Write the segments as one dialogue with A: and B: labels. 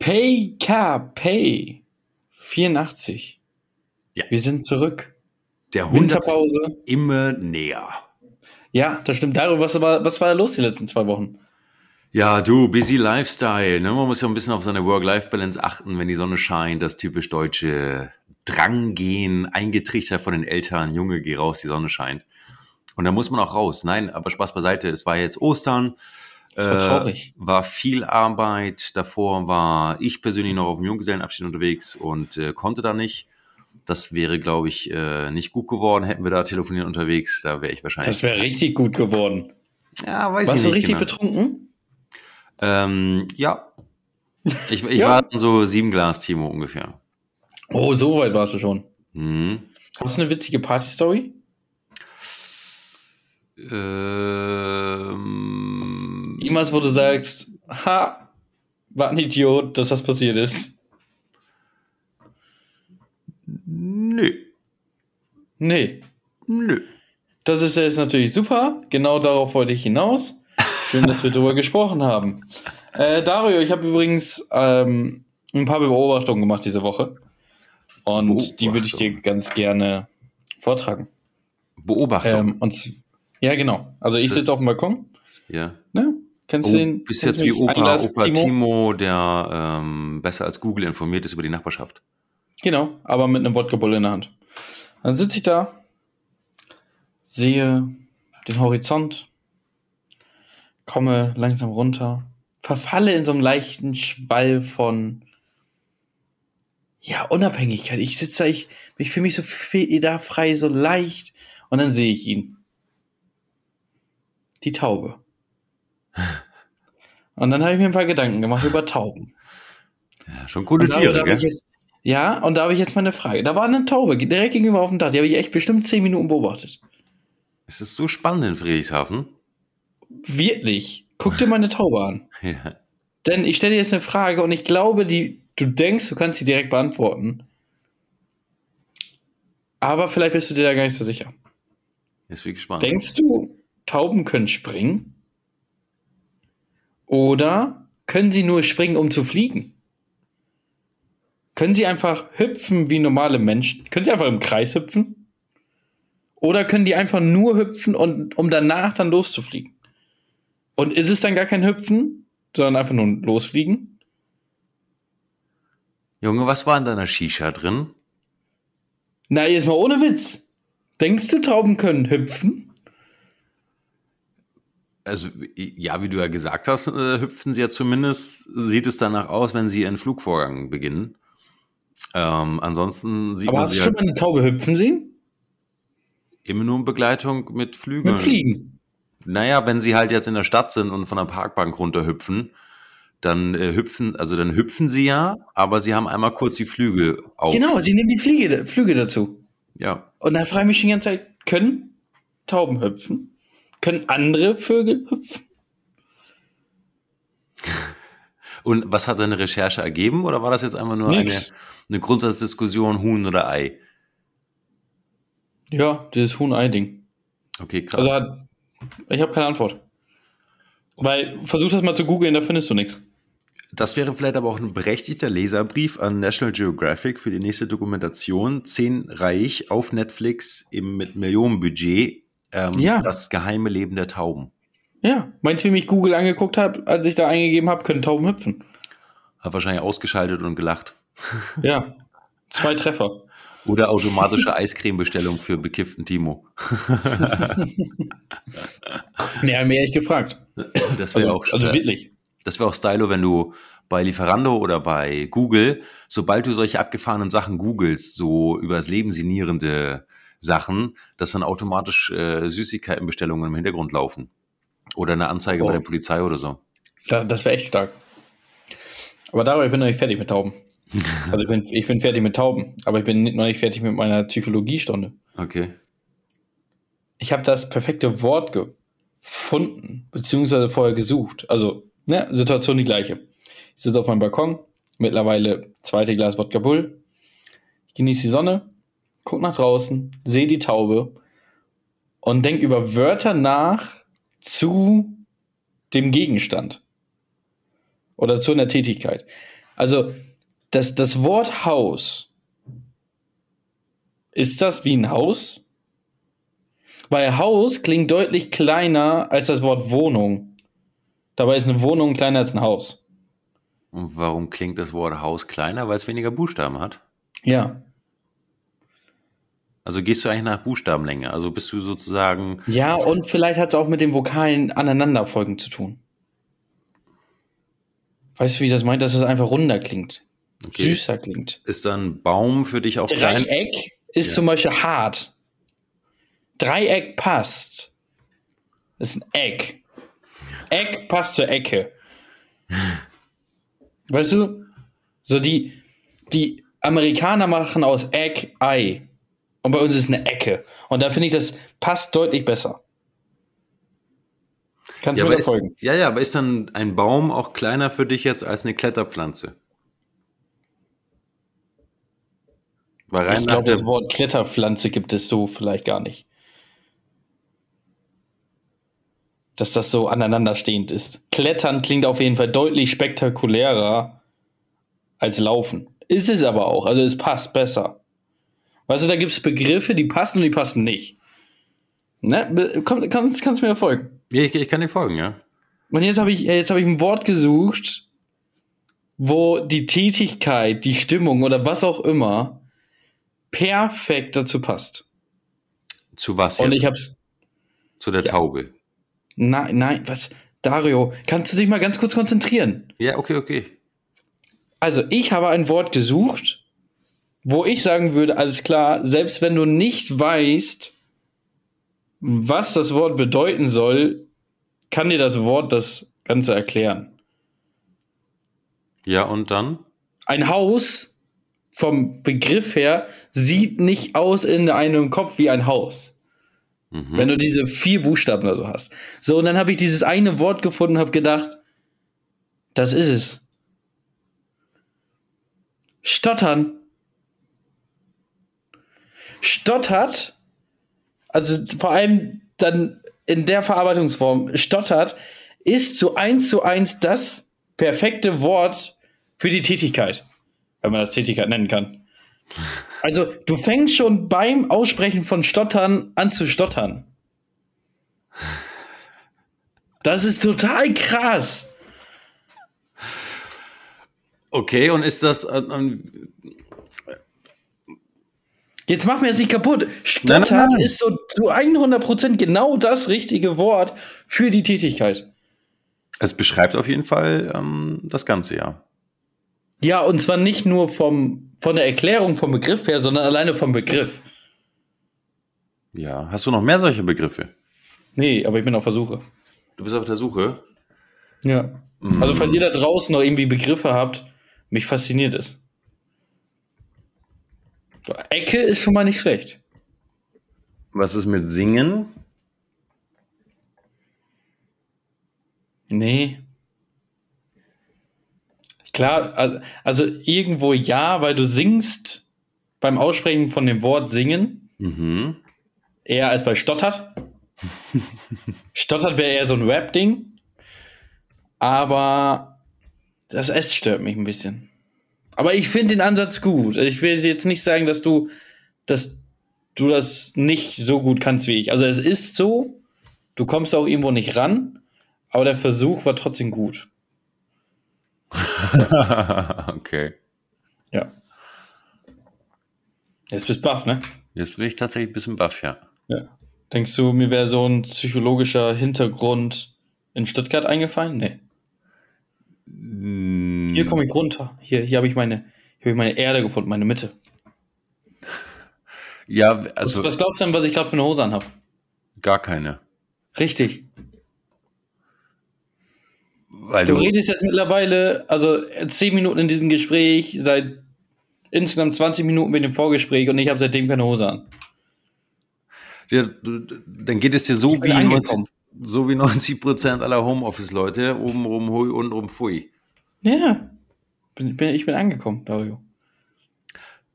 A: PKP 84.
B: Ja.
A: Wir sind zurück.
B: Der 100
A: Winterpause.
B: immer näher.
A: Ja, das stimmt. Dario, was war, was war da los die letzten zwei Wochen?
B: Ja, du, busy Lifestyle. Ne? Man muss ja ein bisschen auf seine Work-Life-Balance achten, wenn die Sonne scheint. Das typisch deutsche Dranggehen, eingetrichtert von den Eltern. Junge, geh raus, die Sonne scheint. Und da muss man auch raus. Nein, aber Spaß beiseite. Es war jetzt Ostern.
A: Das war traurig.
B: Äh, war viel Arbeit. Davor war ich persönlich noch auf dem Junggesellenabschied unterwegs und äh, konnte da nicht. Das wäre, glaube ich, äh, nicht gut geworden. Hätten wir da telefoniert unterwegs, da wäre ich wahrscheinlich.
A: Das wäre richtig gut geworden.
B: ja, weiß
A: Warst
B: ich
A: du
B: nicht.
A: richtig
B: genau.
A: betrunken?
B: Ähm, ja. Ich, ich
A: Ja.
B: war so sieben Glas Timo ungefähr.
A: Oh, so weit warst du schon.
B: Mhm.
A: Hast du eine witzige Party-Story?
B: Ähm,
A: Irgendwas, wo du sagst, ha, war ein Idiot, dass das passiert ist.
B: nö.
A: Nee.
B: Nö.
A: Das ist jetzt natürlich super. Genau darauf wollte ich hinaus. Schön, dass wir darüber gesprochen haben. Äh, Dario, ich habe übrigens ähm, ein paar Beobachtungen gemacht diese Woche. Und die würde ich dir ganz gerne vortragen.
B: Beobachtung.
A: Ähm, und ja, genau. Also ich sitze auf dem Balkon.
B: ja.
A: Ne? Kennst
B: Oh,
A: du den?
B: bist jetzt wie Opa,
A: Glas
B: Opa
A: Timo?
B: Timo, der ähm, besser als Google informiert ist über die Nachbarschaft.
A: Genau, aber mit einem Wodka-Bull in der Hand. Dann sitze ich da, sehe den Horizont, komme langsam runter, verfalle in so einem leichten Schwall von ja, Unabhängigkeit. Ich sitze da, ich, ich fühle mich so fe- da frei, so leicht. Und dann sehe ich ihn. Die Taube. Und dann habe ich mir ein paar Gedanken gemacht über Tauben.
B: Ja, schon coole
A: da-
B: Tiere,
A: da
B: gell?
A: jetzt, ja, und da habe ich jetzt mal eine Frage. Da war eine Taube direkt gegenüber auf dem Dach. Die habe ich echt bestimmt zehn Minuten beobachtet.
B: Es ist so spannend in Friedrichshafen.
A: Wirklich. Guck dir mal eine Taube an.
B: Ja.
A: Denn ich stelle dir jetzt eine Frage und ich glaube, die, du denkst, du kannst sie direkt beantworten. Aber vielleicht bist du dir da gar nicht so sicher.
B: Jetzt bin ich gespannt.
A: Denkst du, Tauben können springen? Oder können sie nur springen, um zu fliegen? Können sie einfach hüpfen wie normale Menschen? Können sie einfach im Kreis hüpfen? Oder können die einfach nur hüpfen, und, um danach dann loszufliegen? Und ist es dann gar kein Hüpfen, sondern einfach nur Losfliegen?
B: Junge, was war in deiner Shisha drin?
A: Na, jetzt mal ohne Witz. Denkst du, Tauben können hüpfen?
B: Also, ja, wie du ja gesagt hast, äh, hüpfen sie ja zumindest, sieht es danach aus, wenn sie ihren Flugvorgang beginnen. Ähm, ansonsten sieht
A: Aber
B: man
A: hast
B: sie
A: du schon
B: halt
A: mal eine Taube hüpfen sehen?
B: immer nur in Begleitung mit Flügeln.
A: Mit Fliegen.
B: Naja, wenn sie halt jetzt in der Stadt sind und von der Parkbank runterhüpfen, dann äh, hüpfen, also dann hüpfen sie ja, aber sie haben einmal kurz die Flügel auf.
A: Genau, sie nehmen die Fliege, Flüge dazu.
B: Ja.
A: Und da frage ich mich schon die ganze Zeit, können Tauben hüpfen? Können andere Vögel hüpfen?
B: Und was hat deine Recherche ergeben oder war das jetzt einfach nur eine, eine Grundsatzdiskussion, Huhn oder Ei?
A: Ja, dieses Huhn-Ei-Ding.
B: Okay, krass.
A: Also ich habe keine Antwort. Weil, versuch das mal zu googeln, da findest du nichts.
B: Das wäre vielleicht aber auch ein berechtigter Leserbrief an National Geographic für die nächste Dokumentation. Zehn Reich auf Netflix im, mit Millionenbudget. Ähm,
A: Ja.
B: Das geheime Leben der Tauben.
A: Ja, meinst du, wie mich Google angeguckt hat, als ich da eingegeben habe, können Tauben hüpfen?
B: Hat wahrscheinlich ausgeschaltet und gelacht.
A: Ja, zwei Treffer.
B: Oder automatische Eiscremebestellung für bekifften Timo.
A: Mehr, mehr ich gefragt.
B: Das wäre
A: Also,
B: auch,
A: also wirklich.
B: das wäre auch Stylo, wenn du bei Lieferando oder bei Google, sobald du solche abgefahrenen Sachen googelst, so übers Leben sinnierende Sachen, dass dann automatisch äh, Süßigkeitenbestellungen im Hintergrund laufen. Oder eine Anzeige
A: Oh.
B: bei der Polizei oder so.
A: Da, das wäre echt stark. Aber darüber ich bin noch nicht fertig mit Tauben. Also ich bin, ich bin fertig mit Tauben, aber ich bin noch nicht fertig mit meiner Psychologiestunde.
B: Okay.
A: Ich habe das perfekte Wort gefunden, beziehungsweise vorher gesucht. Also, ne, Situation die gleiche. Ich sitze auf meinem Balkon, mittlerweile zweite Glas Wodka Bull. Ich genieße die Sonne, guck nach draußen, sehe die Taube und denk über Wörter nach zu dem Gegenstand. Oder zu einer Tätigkeit. Also, das, das Wort Haus, ist das wie ein Haus? Weil Haus klingt deutlich kleiner als das Wort Wohnung. Dabei ist eine Wohnung kleiner als ein Haus.
B: Und warum klingt das Wort Haus kleiner? Weil es weniger Buchstaben hat.
A: Ja.
B: Also gehst du eigentlich nach Buchstabenlänge? Also bist du sozusagen.
A: Ja, und vielleicht hat es auch mit den Vokalen aneinanderfolgen zu tun. Weißt du, wie ich das meint? Dass es einfach runder klingt.
B: Okay.
A: Süßer klingt.
B: Ist dann Baum für dich auch klein?
A: Dreieck ist
B: Ja.
A: zum Beispiel hart. Dreieck passt. Das ist ein Eck. Eck passt zur Ecke. Weißt du? So die, die Amerikaner machen aus Eck Ei. Und bei uns ist eine Ecke. Und da finde ich, das passt deutlich besser. Kannst
B: Ja
A: du mir folgen?
B: ja, ja, aber ist dann ein Baum auch kleiner für dich jetzt als eine Kletterpflanze? Weil rein
A: Ich glaube, das Wort Kletterpflanze gibt es so vielleicht gar nicht. Dass das so aneinanderstehend ist. Klettern klingt auf jeden Fall deutlich spektakulärer als Laufen. Ist es aber auch. Also es passt besser. Weißt du, da gibt es Begriffe, die passen und die passen nicht. Ne? Komm, kannst, kannst du mir folgen?
B: Ja, ich, ich kann dir folgen, ja.
A: Und jetzt habe ich, jetzt habe ich ein Wort gesucht, wo die Tätigkeit, die Stimmung oder was auch immer perfekt dazu passt.
B: Zu was
A: Und
B: jetzt?
A: ich hab's.
B: Zu der Taube.
A: Nein, nein, was? Dario, kannst du dich mal ganz kurz konzentrieren?
B: Ja, okay, okay.
A: Also, ich habe ein Wort gesucht, wo ich sagen würde, alles klar, selbst wenn du nicht weißt, was das Wort bedeuten soll, kann dir das Wort das Ganze erklären.
B: Ja, und dann?
A: Ein Haus vom Begriff her sieht nicht aus in einem Kopf wie ein Haus.
B: Mhm.
A: Wenn du diese vier Buchstaben oder so hast. So, und dann habe ich dieses eine Wort gefunden und habe gedacht, das ist es. Stottern. Stottert, also vor allem dann in der Verarbeitungsform, stottert, ist so eins zu eins das perfekte Wort für die Tätigkeit. Wenn man das Tätigkeit nennen kann. Also, du fängst schon beim Aussprechen von Stottern an zu stottern. Das ist total krass.
B: Okay, und ist das.
A: Jetzt mach mir das nicht kaputt. Stottert
B: Nein, nein,
A: ist so zu 100% genau das richtige Wort für die Tätigkeit.
B: es beschreibt auf jeden Fall ähm, das Ganze, ja.
A: Ja, und zwar nicht nur vom, von der Erklärung vom Begriff her, sondern alleine vom Begriff.
B: Ja. Hast du noch mehr solche Begriffe?
A: Nee, aber ich bin auf Versuche.
B: Du bist auf der Suche.
A: Ja. Also, falls ihr da draußen noch irgendwie Begriffe habt, mich fasziniert es. Ecke ist schon mal nicht schlecht.
B: Was ist mit Singen?
A: Nee. Klar, also, also irgendwo ja, weil du singst beim Aussprechen von dem Wort singen
B: Mhm.
A: eher als bei stottert. stottert wäre eher so ein Rap-Ding. Aber das S stört mich ein bisschen. Aber ich finde den Ansatz gut. Ich will jetzt nicht sagen, dass du, dass du das nicht so gut kannst wie ich. Also es ist so, du kommst auch irgendwo nicht ran, aber der Versuch war trotzdem gut.
B: okay.
A: Ja. Jetzt bist du baff, ne?
B: Jetzt bin ich tatsächlich ein bisschen baff, ja.
A: Ja. Denkst du, mir wäre so ein psychologischer Hintergrund in Stuttgart eingefallen? Nee.
B: Mm,
A: Hier komme ich runter. Hier, hier habe ich meine, hier habe ich meine Erde gefunden, meine Mitte.
B: Ja,
A: Also,
B: also
A: was glaubst du denn, was ich gerade für eine Hose anhab?
B: gar keine.
A: Richtig.
B: Weil
A: Du
B: du,
A: redest jetzt mittlerweile, also zehn Minuten in diesem Gespräch, seit insgesamt 20 Minuten mit dem Vorgespräch und ich habe seitdem keine Hose an.
B: ja, dann geht es dir so wie, 90,
A: angekommen.
B: So wie 90 Prozent aller Homeoffice-Leute. Oben rum hui, unten rum pfui.
A: Ja. Bin, bin, ich bin angekommen, Dario.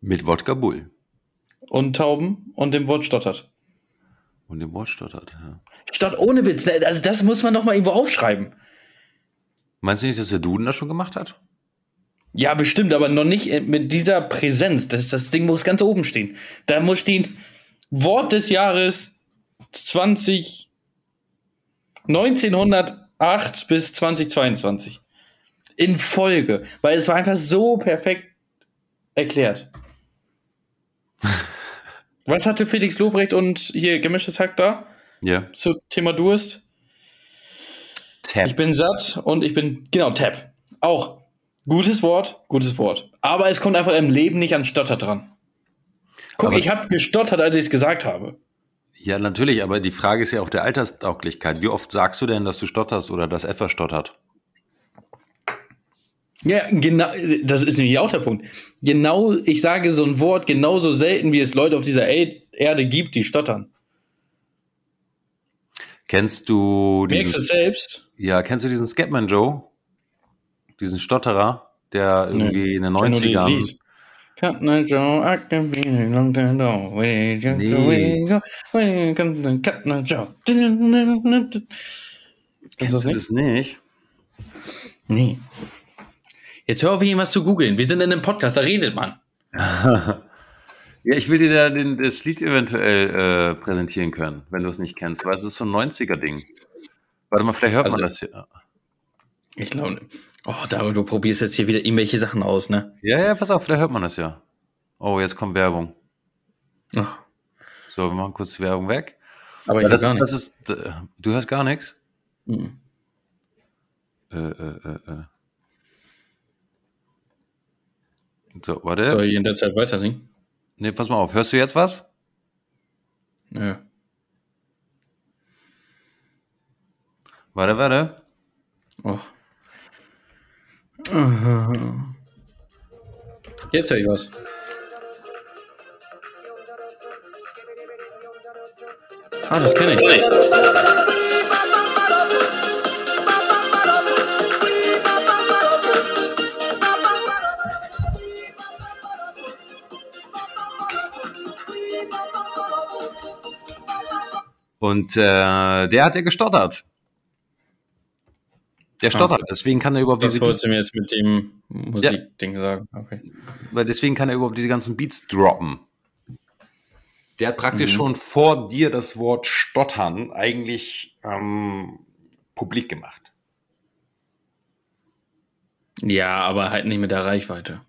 B: Mit Wodka Bull.
A: Und Tauben und dem Wort stottert.
B: Und dem Wort stottert. Ja.
A: Stott ohne Witz. ne? Also das muss man doch mal irgendwo aufschreiben.
B: Meinst du nicht, dass der Duden das schon gemacht hat?
A: Ja, bestimmt, aber noch nicht äh, mit dieser Präsenz. Das, das Ding muss ganz oben stehen. Da muss stehen Wort des Jahres 20 1908 bis 2022. In Folge. Weil es war einfach so perfekt erklärt. Was hatte Felix Lobrecht und hier gemischtes Hack da?
B: Ja.
A: Zu Thema Durst?
B: Tab.
A: Ich bin satt und ich bin, genau, Tab. Auch. Gutes Wort, gutes Wort. Aber es kommt einfach im Leben nicht an Stotter dran. Guck,
B: Aber-
A: ich habe gestottert, als ich es gesagt habe.
B: Ja, natürlich, aber die Frage ist ja auch der Alterstauglichkeit. Wie oft sagst du denn, dass du stotterst oder dass etwas stottert?
A: Ja, genau, das ist nämlich auch der Punkt. Genau, ich sage so ein Wort genauso selten, wie es Leute auf dieser Erde gibt, die stottern.
B: Kennst du
A: Merkst du
B: diesen,
A: selbst?
B: ja, kennst du diesen Scatman Joe? Diesen Stotterer, der irgendwie in den
A: kenn nur dieses
B: 90ern.
A: Cut I can be a long time
B: Nee.
A: go. Kennst du das
B: du
A: nicht?
B: das nicht?
A: Nee. Jetzt hör auf, irgendwas zu googeln. Wir sind in einem Podcast, da redet man.
B: Ja, ich will dir da den, das Lied eventuell äh, präsentieren können, wenn du es nicht kennst, weil es ist so ein 90er-Ding. Warte mal, vielleicht hört man das
A: Also-
B: hier.
A: Ich glaube, oh, da, du probierst jetzt hier wieder irgendwelche Sachen aus, ne?
B: Ja, ja, pass auf, vielleicht hört man das ja. Oh, jetzt kommt Werbung.
A: Oh,
B: So, wir machen kurz Werbung weg.
A: aber
B: Ja,
A: ich
B: das,
A: hab gar
B: das
A: nichts.
B: ist, äh, du hörst gar nichts?
A: Mhm.
B: Äh, äh, äh, äh. So, warte.
A: Soll ich in der Zeit weiter singen?
B: Nee, pass mal auf. Hörst du jetzt was?
A: Nö.
B: Warte, warte.
A: Oh. Jetzt höre ich was. Ah, das kenne ich.
B: Und äh, der hat ja gestottert. Der stottert, deswegen kann er überhaupt
A: Das
B: diese
A: wolltest du mir jetzt mit dem Musikding sagen. Okay.
B: weil deswegen kann er überhaupt diese ganzen Beats droppen. Der hat praktisch
A: Mhm.
B: schon vor dir das Wort stottern eigentlich ähm, publik gemacht.
A: Ja, aber halt nicht mit der Reichweite.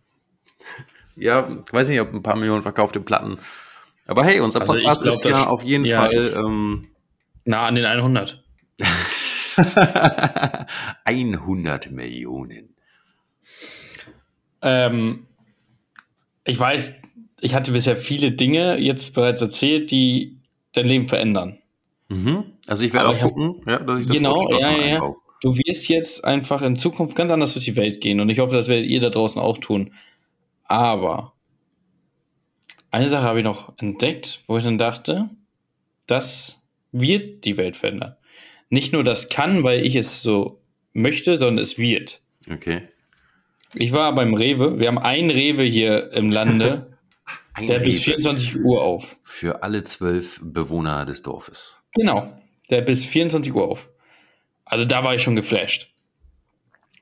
B: Ja, ich weiß nicht, ob ein paar Millionen verkaufte Platten. Aber hey, unser
A: Also
B: Podcast
A: glaub,
B: ist
A: das-
B: ja auf jeden
A: ja,
B: Fall ähm,
A: Nah an den 100.
B: 100 Millionen.
A: Ähm, ich weiß, ich hatte bisher viele Dinge jetzt bereits erzählt, die dein Leben verändern.
B: Mhm. Also ich werde auch
A: ich hab-
B: gucken, ja, dass ich das
A: Genau, ja, ja. Du wirst jetzt einfach in Zukunft ganz anders durch die Welt gehen und ich hoffe, das werdet ihr da draußen auch tun. Aber eine Sache habe ich noch entdeckt, wo ich dann dachte, das wird die Welt verändern. Nicht nur das kann, weil ich es so möchte, sondern es wird.
B: Okay.
A: Ich war beim Rewe. Wir haben einen Rewe hier im Lande,
B: Ein
A: der bis
B: Rewe
A: 24 Uhr auf.
B: für alle zwölf Bewohner des Dorfes.
A: Genau. Der bis 24 Uhr auf. Also da war ich schon geflasht.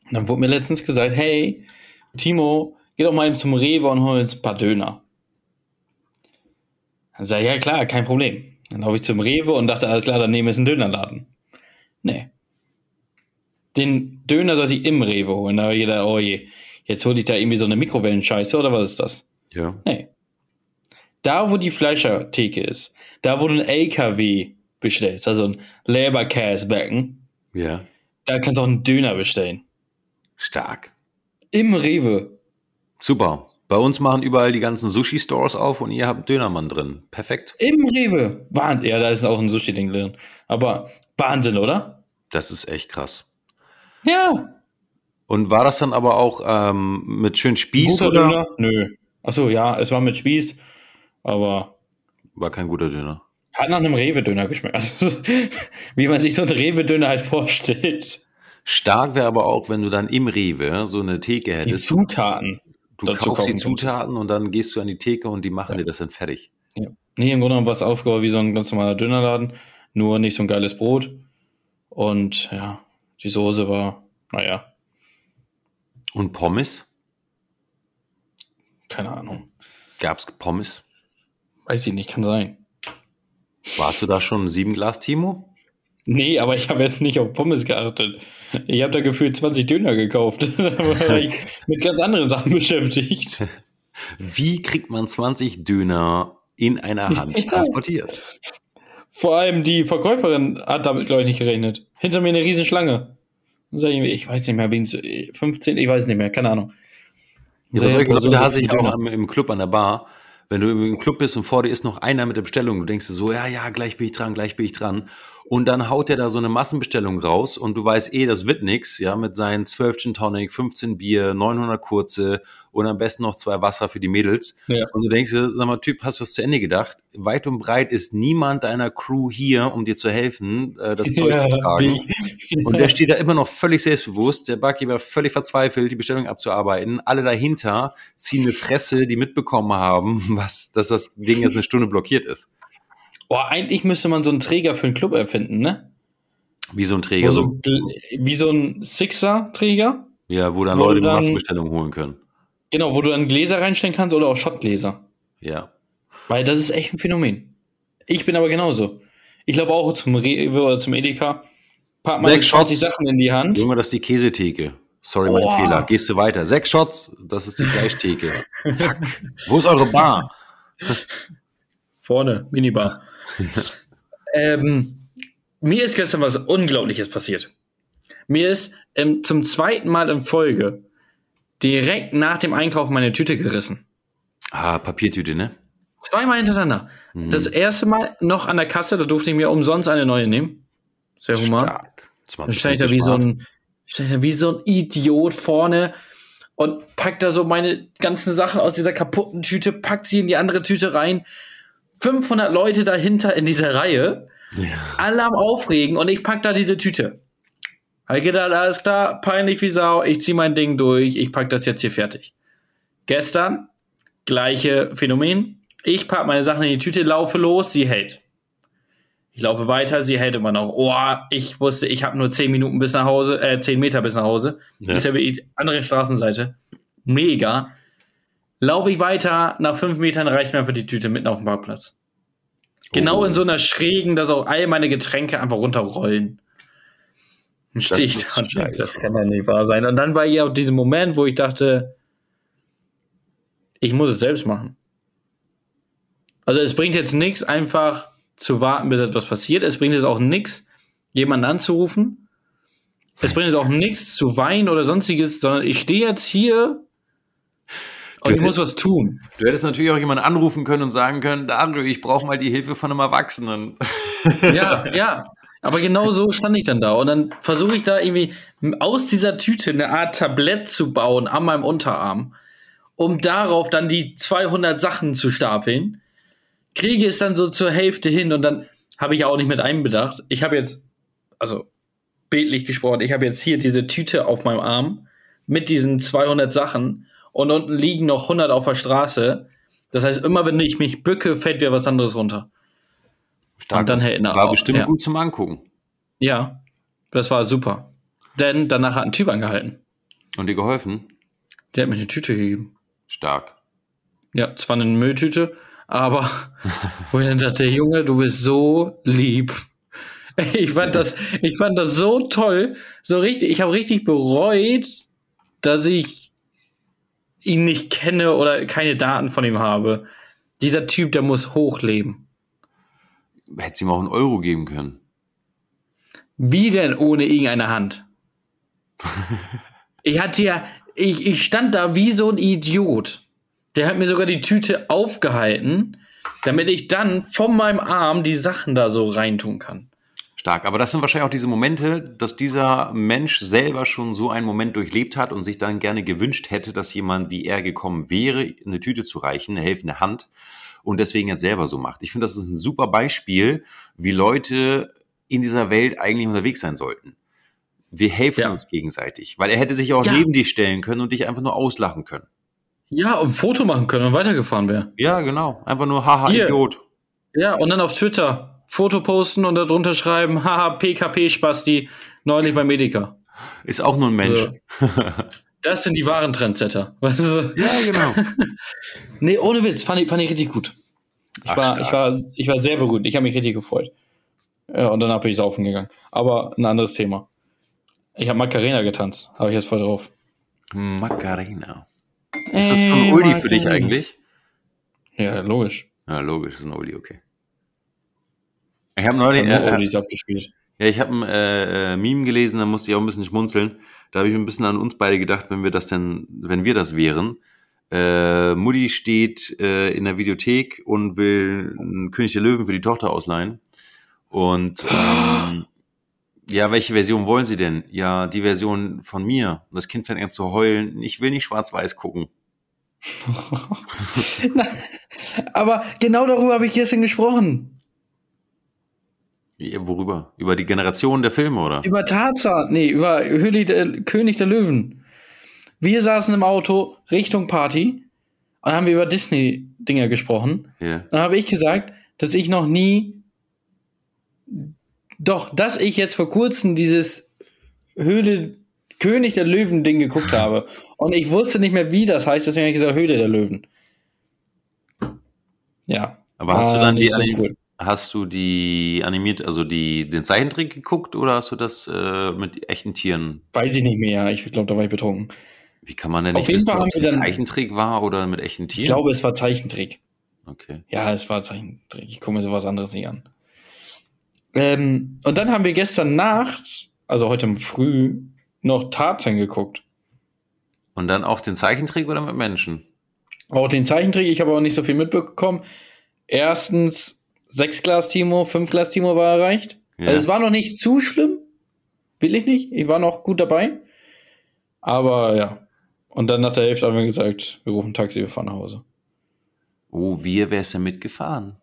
A: Und dann wurde mir letztens gesagt, hey, Timo, geh doch mal eben zum Rewe und hol uns ein paar Döner. Dann sag ich, ja klar, kein Problem. Dann laufe ich zum Rewe und dachte, alles klar, daneben ist ein Dönerladen. Nee. Den Döner sollte ich im Rewe holen. Da habe ich gedacht, oh je, jetzt hole ich da irgendwie so eine Mikrowellenscheiße oder was ist das?
B: Ja.
A: Nee. Da, wo die Fleischertheke ist, da, wo du ein LKW bestellst, also ein Leberkäsbecken,
B: Ja.
A: da kannst du auch einen Döner bestellen.
B: Stark.
A: Im Rewe.
B: Super. Bei uns machen überall die ganzen Sushi-Stores auf und ihr habt Dönermann drin. Perfekt.
A: Im Rewe. Wahnsinn. Ja, da ist auch ein Sushi-Ding drin. Aber Wahnsinn, oder?
B: Das ist echt krass.
A: Ja.
B: Und war das dann aber auch ähm, mit schön Spieß
A: Guter
B: oder?
A: Döner? Nö. Achso, ja, es war mit Spieß, aber
B: War kein guter Döner.
A: hat nach einem Rewe-Döner geschmeckt. Also, wie man sich so einen Rewe-Döner halt vorstellt.
B: Stark wäre aber auch, wenn du dann im Rewe so eine Theke
A: Die
B: hättest.
A: Zutaten.
B: Du kaufst die. Zutaten und dann gehst du an die Theke und die machen
A: Ja.
B: dir das dann fertig.
A: Ja. Nee, im Grunde genommen war es aufgebaut wie so ein ganz normaler Dönerladen, nur nicht so ein geiles Brot. Und ja, die Soße war, naja.
B: Und Pommes?
A: keine Ahnung.
B: Gab es Pommes?
A: Weiß ich nicht, kann sein.
B: Warst du da schon sieben Glas Timo?
A: Nee, aber ich habe jetzt nicht auf Pommes geachtet. Ich habe da gefühlt 20 Döner gekauft. da war ich mit ganz anderen Sachen beschäftigt.
B: Wie kriegt man 20 Döner in einer Hand transportiert?
A: Vor allem die Verkäuferin hat damit, glaube ich, nicht gerechnet. Hinter mir eine riesen Schlange. Ich weiß nicht mehr, wen 15, ich weiß nicht mehr, keine Ahnung.
B: Ja, solche Leute hasse ich auch im Club an der Bar wenn du im Club bist und vor dir ist noch einer mit der Bestellung, du denkst dir so, ja, ja, gleich bin ich dran, gleich bin ich dran. Und dann haut er da so eine Massenbestellung raus und du weißt eh, das wird nix, ja, mit seinen 12 Gin Tonic, 15 Bier, 900 kurze und am besten noch zwei Wasser für die Mädels. Ja. Und du denkst dir, sag mal, Typ, hast du was zu Ende gedacht? Weit und breit ist niemand deiner Crew hier, um dir zu helfen, äh, das Zeug ja, zu tragen. Und der steht da immer noch völlig selbstbewusst, der Barkeeper völlig verzweifelt, die Bestellung abzuarbeiten. Alle dahinter ziehen eine Fresse, die mitbekommen haben, was, dass das Ding jetzt eine Stunde blockiert ist.
A: Boah, eigentlich müsste man so einen Träger für einen Club erfinden, ne?
B: Wie so ein Träger.
A: So, wie so ein Sixer-Träger.
B: Ja, wo dann wo Leute dann, Massenbestellungen holen können.
A: Genau, wo du dann Gläser reinstellen kannst oder auch Schottgläser.
B: Ja.
A: Weil das ist echt ein Phänomen. Ich bin aber genauso. Ich glaube auch zum Rewe oder zum Edeka.
B: Pack mal 20 Sachen in die Hand. Junge, das ist die Käsetheke. Sorry, mein oh. Fehler. Gehst du weiter. Sechs Shots, das ist die Fleischtheke. Fuck. Wo ist eure Bar?
A: Vorne, Minibar. ähm, mir ist gestern was Unglaubliches passiert. Mir ist ähm, zum zweiten Mal in Folge direkt nach dem Einkauf meine Tüte gerissen.
B: Ah, Papiertüte, ne?
A: Zweimal hintereinander. Mhm. Das erste Mal noch an der Kasse, da durfte ich mir umsonst eine neue nehmen. Sehr human. Stark. Dann stand ich da wie so, ein, stand da wie so ein Idiot vorne und packt da so meine ganzen Sachen aus dieser kaputten Tüte, packt sie in die andere Tüte rein, 500 Leute dahinter in dieser Reihe, ja. alle am Aufregen und ich pack da diese Tüte. Halt gedacht, alles klar, peinlich wie Sau, ich zieh mein Ding durch, ich pack das jetzt hier fertig. Gestern, gleiche Phänomen. Ich pack meine Sachen in die Tüte, laufe los, sie hält. Ich laufe weiter, sie hält immer noch. Oh, ich wusste, ich habe nur 10 Minuten bis nach Hause, äh, 10 Meter bis nach Hause. Ja. Ist ja die andere Straßenseite. Mega laufe ich weiter, nach fünf Metern reißt mir einfach die Tüte mitten auf dem Parkplatz. Genau oh. in so einer schrägen, dass auch all meine Getränke einfach runterrollen. Dann stehe ich da und denke, das kann ja nicht wahr sein. Und dann war hier auch dieser Moment, wo ich dachte, ich muss es selbst machen. Also es bringt jetzt nichts, einfach zu warten, bis etwas passiert. Es bringt jetzt auch nichts, jemanden anzurufen. Es bringt jetzt auch nichts zu weinen oder sonstiges, sondern ich stehe jetzt hier und ich muss was tun.
B: Du hättest natürlich auch jemanden anrufen können und sagen können, Dario, ich brauche mal die Hilfe von einem Erwachsenen.
A: Ja, ja. Aber genau so stand ich dann da. Und dann versuche ich da irgendwie aus dieser Tüte eine Art Tablett zu bauen an meinem Unterarm, um darauf dann die 200 Sachen zu stapeln. Kriege es dann so zur Hälfte hin und dann habe ich auch nicht mit einbedacht. Ich habe jetzt, also bildlich gesprochen, ich habe jetzt hier diese Tüte auf meinem Arm mit diesen 200 Sachen und unten liegen noch 100 auf der Straße. Das heißt, immer wenn ich mich bücke, fällt wieder was anderes runter.
B: Stark. Und dann erinnere War bestimmt ja. gut zum Angucken.
A: Ja, das war super. Denn danach hat ein Typ angehalten.
B: Und dir geholfen?
A: Der hat mir eine Tüte gegeben.
B: Stark.
A: Ja, zwar eine Mülltüte, aber wo ich dann dachte, Junge, du bist so lieb. Ich fand das, ich fand das so toll, so richtig. Ich habe richtig bereut, dass ich ihn nicht kenne oder keine Daten von ihm habe. Dieser Typ, der muss hochleben.
B: Hätte ihm auch einen Euro geben können.
A: Wie denn ohne irgendeine Hand? ich hatte ja, ich, ich stand da wie so ein Idiot. Der hat mir sogar die Tüte aufgehalten, damit ich dann von meinem Arm die Sachen da so reintun kann.
B: Stark. Aber das sind wahrscheinlich auch diese Momente, dass dieser Mensch selber schon so einen Moment durchlebt hat und sich dann gerne gewünscht hätte, dass jemand wie er gekommen wäre, eine Tüte zu reichen, eine helfende Hand und deswegen jetzt selber so macht. Ich finde, das ist ein super Beispiel, wie Leute in dieser Welt eigentlich unterwegs sein sollten. Wir helfen ja. uns gegenseitig, weil er hätte sich auch ja. neben dich stellen können und dich einfach nur auslachen können.
A: Ja, und ein Foto machen können und weitergefahren wäre.
B: Ja, genau. Einfach nur, haha, Hier. Idiot.
A: Ja, und dann auf Twitter, Foto posten und darunter schreiben, haha, PKP-Spasti, neulich beim Medica.
B: Ist auch nur ein Mensch.
A: Also, Das sind die wahren Trendsetter. Weißt du?
B: Ja, genau.
A: nee, ohne Witz, fand ich, fand ich richtig gut. Ich,
B: Ach,
A: war,
B: stark.
A: ich, war, ich war sehr beruhigt. Ich habe mich richtig gefreut. Ja, und danach bin ich saufen gegangen. Aber ein anderes Thema. Ich habe Macarena getanzt. Habe ich jetzt voll drauf.
B: Macarena. Ist das schon
A: Ey,
B: Oldie für dich eigentlich?
A: Ja, logisch.
B: Ja, logisch, ist ein Oldie, okay. Ich habe
A: Ich
B: neulich,
A: nur
B: äh,
A: Oldies abgespielt.
B: ja, ich habe ein äh, äh, Meme gelesen, da musste ich auch ein bisschen schmunzeln. Da habe ich ein bisschen an uns beide gedacht, wenn wir das denn, wenn wir das wären. Äh, Mutti steht äh, in der Videothek und will einen König der Löwen für die Tochter ausleihen. Und ähm, ja, welche Version wollen Sie denn? Ja, die Version von mir. Und das Kind fängt an zu heulen. Ich will nicht schwarz-weiß gucken.
A: Na, aber genau darüber habe ich gestern gesprochen.
B: Worüber? Über die Generation der Filme, oder?
A: Über Tarzan. Nee, über Höhle der, König der Löwen. Wir saßen im Auto Richtung Party und haben wir über Disney-Dinger gesprochen.
B: Ja.
A: Dann habe ich gesagt, dass ich noch nie. Doch, dass ich jetzt vor kurzem dieses Höhle König der Löwen-Ding geguckt habe. Und ich wusste nicht mehr, wie das heißt, deswegen habe ich gesagt Höhle der Löwen. Ja.
B: Aber hast du dann die,
A: so.
B: Hast du die animiert, also die, den Zeichentrick geguckt oder hast du das äh, mit echten Tieren?
A: Weiß ich nicht mehr. Ich glaube, da war ich betrunken.
B: Wie kann man denn
A: Auf
B: nicht wissen, ob es ein Zeichentrick war oder mit echten Tieren?
A: Ich glaube, es war Zeichentrick.
B: Okay.
A: Ja, es war Zeichentrick. Ich gucke mir sowas anderes nicht an. Ähm, und dann haben wir gestern Nacht, also heute früh, noch Tarzan geguckt.
B: Und dann auch den Zeichentrick oder mit Menschen?
A: Auch den Zeichentrick, ich habe auch nicht so viel mitbekommen. Erstens, sechs Glas Timo, fünf Glas Timo war erreicht.
B: Ja.
A: Also es war noch nicht zu schlimm. Will ich nicht. Ich war noch gut dabei. Aber ja. Und dann nach der Hälfte haben wir gesagt, wir rufen ein Taxi, wir fahren nach Hause.
B: oh, wir wär's denn mitgefahren?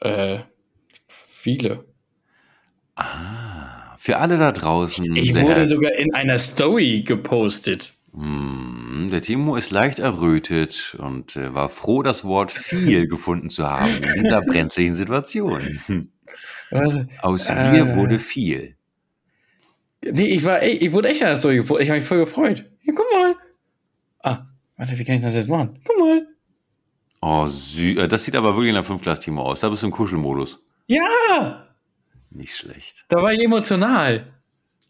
A: Äh, viele.
B: Ah, für alle da draußen.
A: Ich wurde sogar in einer Story gepostet.
B: Hm, der Timo ist leicht errötet und äh, war froh, das Wort viel gefunden zu haben in dieser brenzlichen Situation. Hm.
A: Also,
B: Aus
A: Äh.
B: wir wurde viel.
A: Nee, ich war, ey, ich wurde echt in der Story. Ich habe mich voll gefreut. Ja, guck mal. Ah, warte, wie kann ich das jetzt machen? Guck mal.
B: Oh, sü äh, das sieht aber wirklich nach 5 Glas Timo aus. Da bist du im Kuschelmodus.
A: Ja,
B: Nicht schlecht.
A: da war ich emotional.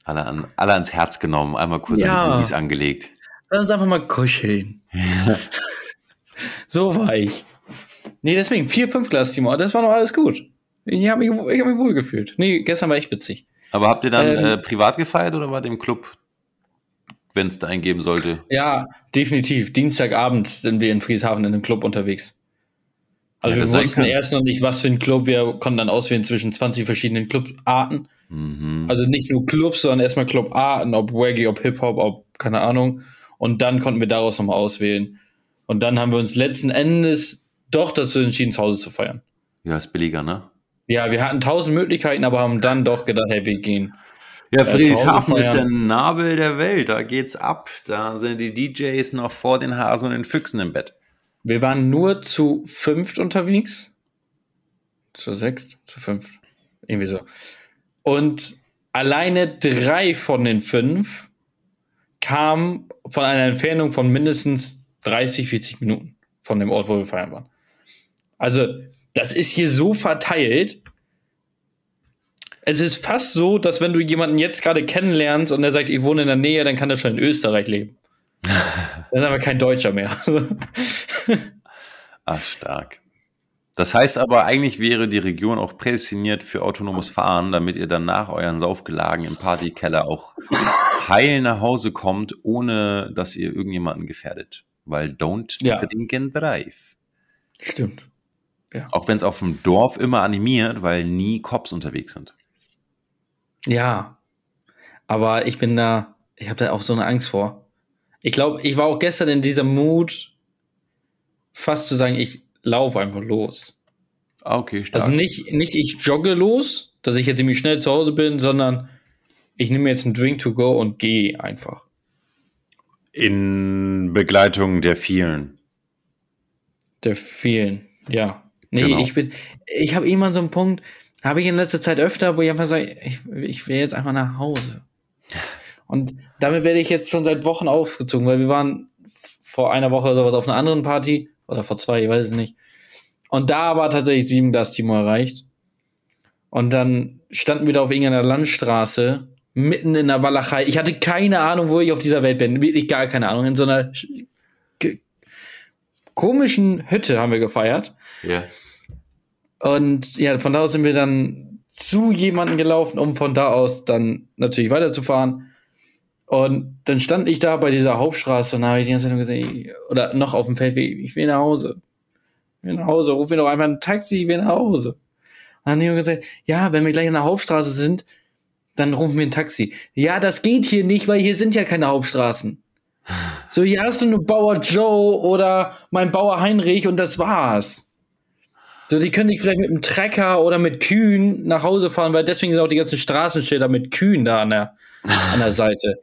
B: Alle, an, alle ans Herz genommen, einmal kurz
A: Ja.
B: an die Babys angelegt.
A: Lass uns einfach mal kuscheln. so war ich. Nee, deswegen, vier, fünf Glas Timo. Das war noch alles gut. Ich habe mich, ich hab mich wohl gefühlt. Nee, gestern war echt witzig.
B: Aber habt ihr dann
A: Ähm.
B: äh, privat gefeiert oder war dem Club, wenn es da eingeben sollte?
A: Ja, definitiv. Dienstagabend sind wir in Frieshafen in einem Club unterwegs. Also
B: Hätte
A: wir wussten erst noch nicht, was für ein Club. Wir konnten dann auswählen zwischen 20 verschiedenen Clubarten.
B: Mhm.
A: Also nicht nur Clubs, sondern erstmal Clubarten, ob Reggae, ob Hip-Hop, ob keine Ahnung. Und dann konnten wir daraus nochmal auswählen. Und dann haben wir uns letzten Endes doch dazu entschieden, zu Hause zu feiern.
B: ja, ist billiger, ne?
A: Ja, wir hatten tausend Möglichkeiten, aber haben dann doch gedacht, hey, wir gehen.
B: Ja, Friedrichshafen ist der. Nabel der Welt. Da geht's ab. Da sind die DJs noch vor den Hasen und den Füchsen im Bett.
A: Wir waren nur zu fünft unterwegs. Zu sechst, zu fünft. Irgendwie so. Und alleine drei von den fünf kamen von einer Entfernung von mindestens 30, 40 Minuten von dem Ort, wo wir feiern waren. Also, das ist hier so verteilt. Es ist fast so, dass wenn du jemanden jetzt gerade kennenlernst und er sagt, ich wohne in der Nähe, dann kann er schon in Österreich leben. dann ist aber kein Deutscher mehr.
B: Ach, stark. Das heißt aber, eigentlich wäre die Region auch prädestiniert für autonomes Fahren, damit ihr dann nach euren Saufgelagen im Partykeller auch heil nach Hause kommt, ohne dass ihr irgendjemanden gefährdet. Weil don't
A: Ja.
B: drink and drive.
A: Stimmt.
B: Auch wenn es auf dem Dorf immer animiert, weil nie Cops unterwegs sind.
A: Ja. Aber ich bin da, ich habe da auch so eine Angst vor. Ich glaube, ich war auch gestern in dieser Mut, fast zu sagen, ich laufe einfach los.
B: Ah, okay, stark.
A: Also nicht, nicht ich jogge los, dass ich jetzt irgendwie schnell zu Hause bin, sondern ich nehme jetzt einen Drink to go und gehe einfach.
B: In Begleitung der vielen.
A: Der vielen, ja. Nee,
B: Genau.
A: ich bin, ich habe immer so einen Punkt, habe ich in letzter Zeit öfter, wo ich einfach sage, ich, ich will jetzt einfach nach Hause. Und damit werde ich jetzt schon seit Wochen aufgezogen, weil wir waren vor einer Woche oder sowas auf einer anderen Party oder vor zwei, ich weiß es nicht. Und da war tatsächlich sieben Glas Timo erreicht. Und dann standen wir da auf irgendeiner Landstraße, mitten in der Walachei. Ich hatte keine Ahnung, wo ich auf dieser Welt bin. Wirklich gar keine Ahnung. In so einer komischen Hütte haben wir gefeiert.
B: Ja.
A: Und ja, von da aus sind wir dann zu jemandem gelaufen, um von da aus dann natürlich weiterzufahren. Und dann stand ich da bei dieser Hauptstraße und habe ich die ganze Zeit nur gesehen, oder noch auf dem Feldweg, ich will nach Hause. Ich will nach Hause, ruf mir doch einfach ein Taxi, ich will nach Hause. Und dann haben die gesagt, ja, wenn wir gleich an der Hauptstraße sind, dann rufen wir ein Taxi. Ja, das geht hier nicht, weil hier sind ja keine Hauptstraßen. So, hier hast du nur Bauer Joe oder mein Bauer Heinrich und das war's. So, die können nicht vielleicht mit einem Trecker oder mit Kühen nach Hause fahren, weil deswegen sind auch die ganzen Straßenschilder mit Kühen da an der, an der Seite.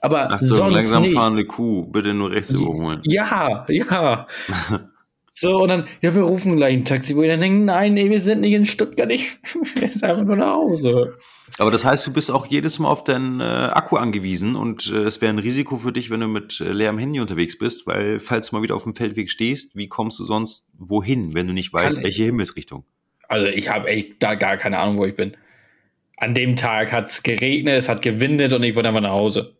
A: Aber
B: Ach so,
A: sonst
B: langsam
A: nicht.
B: fahrende Kuh, bitte nur rechts überholen.
A: Ja, ja. So, und dann, ja, wir rufen gleich ein Taxi, wo ich dann denke, nein, nee, wir sind nicht in Stuttgart, ich wir sind einfach nur nach Hause.
B: Aber das heißt, du bist auch jedes Mal auf deinen äh, Akku angewiesen und äh, es wäre ein Risiko für dich, wenn du mit äh, leerem Handy unterwegs bist, weil falls du mal wieder auf dem Feldweg stehst, wie kommst du sonst wohin, wenn du nicht weißt,
A: Kann-
B: welche Himmelsrichtung?
A: Also ich habe echt da gar keine Ahnung, wo ich bin. An dem Tag hat es geregnet, es hat gewindet und ich wollte einfach nach Hause.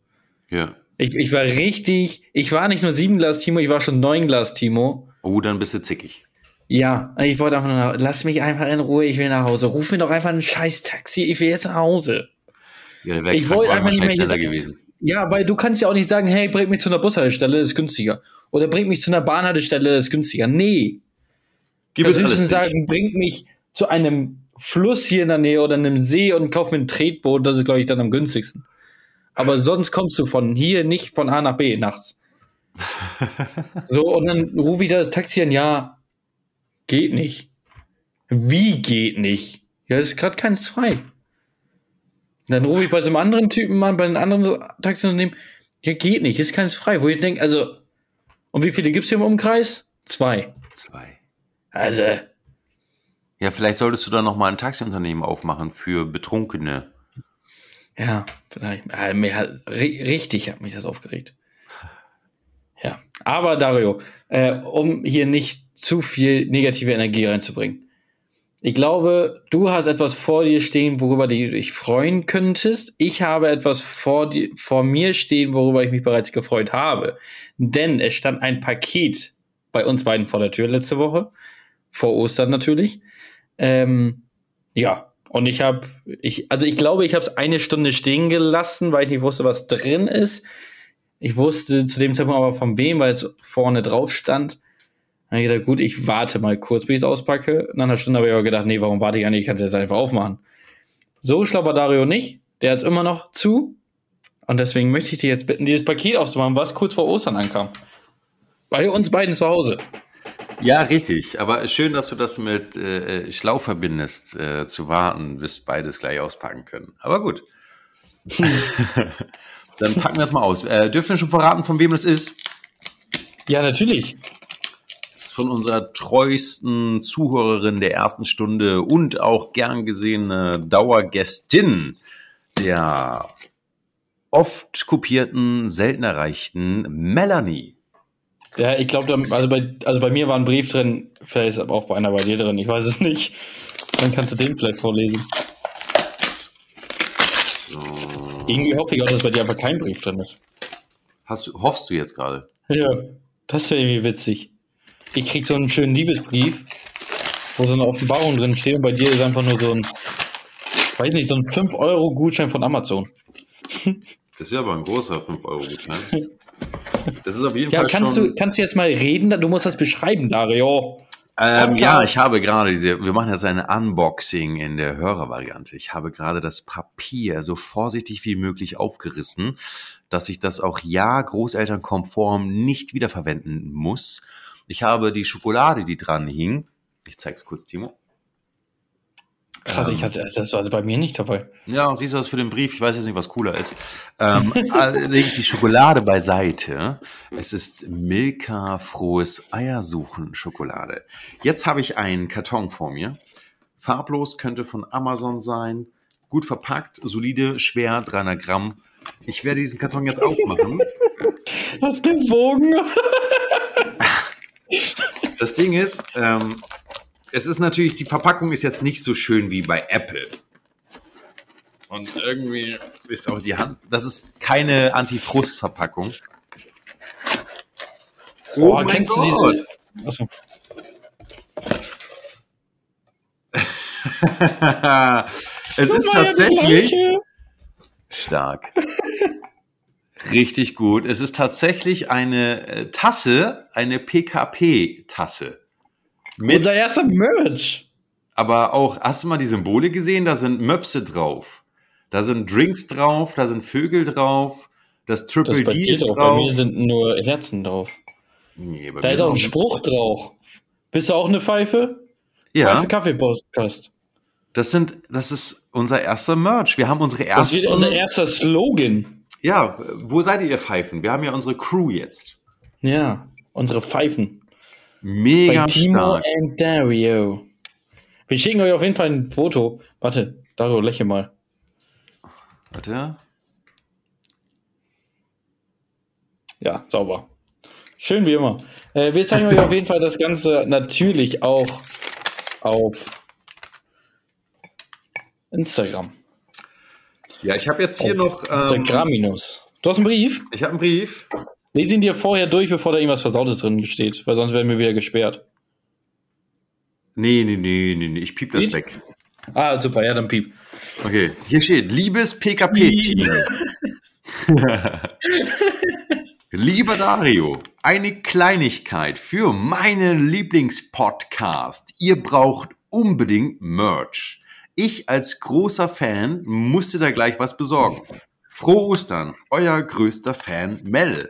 B: Ja.
A: Ich, ich war richtig, ich war nicht nur sieben Glas Timo, ich war schon neun Glas Timo.
B: Oh, dann bist du zickig.
A: Ja, ich wollte einfach nur lass mich einfach in Ruhe, ich will nach Hause. Ruf mir doch einfach ein scheiß Taxi, ich will jetzt nach Hause.
B: Ja,
A: Ich wollte einfach nicht mehr hier sein.
B: gewesen.
A: Ja, weil du kannst ja auch nicht sagen, hey, bring mich zu einer Bushaltestelle, ist günstiger. Oder bring mich zu einer Bahnhaltestelle, ist günstiger. Nee.
B: Gib
A: Du
B: es alles
A: sagen, bring mich zu einem Fluss hier in der Nähe oder einem See und kauf mir ein Tretboot, das ist, glaube ich, dann am günstigsten. Aber sonst kommst du von hier nicht von A nach B nachts. So, und dann rufe ich da das Taxi an, ja, geht nicht. Wie geht nicht? Ja, es ist gerade keins frei. Dann rufe ich bei so einem anderen Typen an, bei einem anderen Taxiunternehmen, ja, geht nicht, ist keins frei. Wo ich denke, also, und wie viele gibt's hier im Umkreis? Zwei.
B: Zwei.
A: Also,
B: Ja, vielleicht solltest du da noch mal ein Taxiunternehmen aufmachen für Betrunkene.
A: Ja, vielleicht. Ri richtig hat mich das aufgeregt. Ja, aber Dario, äh, um hier nicht zu viel negative Energie reinzubringen. Ich glaube, du hast etwas vor dir stehen, worüber du dich freuen könntest. Ich habe etwas vor, dir, vor mir stehen, worüber ich mich bereits gefreut habe. Denn es stand ein Paket bei uns beiden vor der Tür letzte Woche. Vor Ostern natürlich. Ähm, ja, und ich habe, ich, also ich glaube, ich habe es eine Stunde stehen gelassen, weil ich nicht wusste, was drin ist. Ich wusste zu dem Zeitpunkt aber von wem, weil es vorne drauf stand. Dann hab ich gedacht, gut, ich warte mal kurz, bis ich es auspacke. Nach einer Stunde habe ich aber gedacht, nee, warum warte ich eigentlich? Ich kann es jetzt einfach aufmachen. So schlau war Dario nicht. Der hat immer noch zu. Und deswegen möchte ich dich jetzt bitten, dieses Paket aufzumachen, was kurz vor Ostern ankam. Bei uns beiden zu Hause.
B: Ja, richtig. Aber schön, dass du das mit äh, schlau verbindest, äh, zu warten, bis beides gleich auspacken können. Aber gut. Dann packen wir es mal aus. Äh, dürfen wir schon verraten, von wem das ist?
A: Ja, natürlich.
B: Das ist von unserer treuesten Zuhörerin der ersten Stunde und auch gern gesehene Dauergästin der oft kopierten, selten erreichten Melanie.
A: Ja, ich glaube, also bei, also bei mir war ein Brief drin, vielleicht ist aber auch bei einer bei dir drin, ich weiß es nicht. Dann kannst du den vielleicht vorlesen.
B: So.
A: Irgendwie hoffe ich auch, dass bei dir einfach kein Brief drin ist.
B: Hast du, hoffst du jetzt gerade?
A: Ja, das wäre irgendwie witzig. Ich krieg so einen schönen Liebesbrief, wo so eine Offenbarung drin steht und bei dir ist einfach nur so ein, weiß nicht, so ein 5-Euro-Gutschein von Amazon.
B: Das ist ja aber ein großer 5-Euro-Gutschein. Das ist auf jeden
A: Ja,
B: Fall
A: kannst
B: schon.
A: du, kannst du jetzt mal reden? Du musst das beschreiben, Dario.
B: Ähm, ja, ich habe gerade diese, wir machen jetzt ein Unboxing in der Hörervariante. Ich habe gerade das Papier so vorsichtig wie möglich aufgerissen, dass ich das auch ja großelternkonform nicht wiederverwenden muss. Ich habe die Schokolade, die dran hing. Ich zeig's kurz, Timo.
A: Krass, ich
B: Ähm.
A: hatte, das war also bei mir nicht dabei.
B: Ja, siehst du das für den Brief? Ich weiß jetzt nicht, was cooler ist. Ähm, lege ich die Schokolade beiseite. Es ist Milka frohes Eiersuchen Schokolade. Jetzt habe ich einen Karton vor mir. Farblos könnte von Amazon sein. Gut verpackt, solide, schwer, 300 Gramm. Ich werde diesen Karton jetzt aufmachen.
A: Hast gewogen?
B: Das Ding ist, ähm, es ist natürlich, die Verpackung ist jetzt nicht so schön wie bei Apple. Und irgendwie ist auch die Hand, das ist keine Antifrust-Verpackung.
A: Oh, kennst du diese? Achso.
B: es ist tatsächlich stark. Richtig gut. Es ist tatsächlich eine äh, Tasse, eine PKP-Tasse.
A: Unser erster Merch.
B: Aber auch, hast du mal die Symbole gesehen? Da sind Möpse drauf. Da sind Drinks drauf, da sind Vögel drauf, das Triple
A: Das
B: D ist
A: drauf. Bei mir sind nur Herzen drauf.
B: Nee, bei
A: Da ist auch ein. Spruch drauf. Bist du auch eine Pfeife?
B: Ja,
A: Pfeife Kaffee-Podcast.
B: das sind, das ist unser erster Merch. Wir haben unsere
A: Das wird unser erster Slogan.
B: Ja, wo seid ihr, ihr Pfeifen? Wir haben ja unsere Crew jetzt.
A: Ja, unsere Pfeifen.
B: Mega
A: Bei Timo
B: stark.
A: und Dario. Wir schicken euch auf jeden Fall ein Foto. Warte, Dario, lächle mal.
B: Warte.
A: Ja, sauber. Schön wie immer. Äh, wir zeigen euch auf jeden Fall das Ganze natürlich auch auf Instagram.
B: Ja, ich habe jetzt hier
A: Auf
B: noch. Ähm,
A: Instagraminus. Du hast einen Brief?
B: ich habe einen Brief.
A: Lies ihn dir vorher durch, bevor da irgendwas Versautes drin steht, weil sonst werden wir wieder gesperrt.
B: Nee, nee, nee, nee, nee. Ich piep das
A: Nicht?
B: weg.
A: Ah, super, ja, dann piep.
B: Okay, hier steht, liebes PKP-Team. Lieber Dario, eine Kleinigkeit für meinen Lieblingspodcast. Ihr braucht unbedingt Merch. Ich als großer Fan musste da gleich was besorgen. Frohe Ostern, euer größter Fan Mel.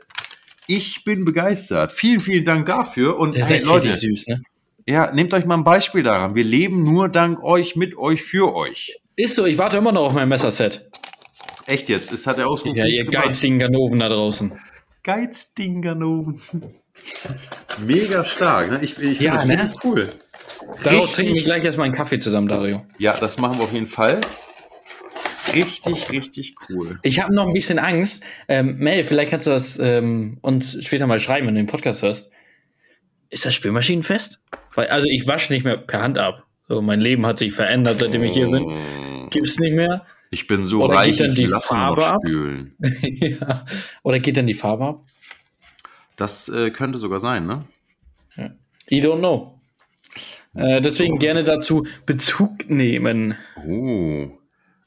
B: Ich bin begeistert. Vielen, vielen Dank dafür. Und hey, Leute,
A: süß, ne?
B: ja, nehmt euch mal ein Beispiel daran. Wir leben nur dank euch, mit euch, für euch.
A: Ist so, ich warte immer noch auf mein Messerset.
B: Echt jetzt, es hat der Ausruf
A: Ja, ihr geizigen Ganoven da draußen.
B: Geizdinganoven. Mega stark, ne? Ich, ich
A: Ja,
B: finde das
A: ne?
B: cool.
A: Daraus
B: Richtig-
A: trinken wir gleich erstmal einen Kaffee zusammen, Dario.
B: Ja, das machen wir auf jeden Fall. Richtig, richtig cool.
A: Ich habe noch ein bisschen Angst. Ähm, Mel, vielleicht kannst du das ähm, uns später mal schreiben, wenn du den Podcast hörst. Ist das Spülmaschinenfest? Weil, also ich wasche nicht mehr per Hand ab. So, mein Leben hat sich verändert, seitdem ich hier bin.
B: Mm.
A: Gibt's nicht mehr.
B: Ich bin so
A: Oder
B: reich, ich
A: die
B: lasse
A: Farbe
B: noch
A: ab?
B: spülen.
A: ja. Oder geht dann die Farbe ab?
B: Das äh, könnte sogar sein, ne?
A: I don't know. Äh, deswegen gerne dazu Bezug nehmen.
B: Oh,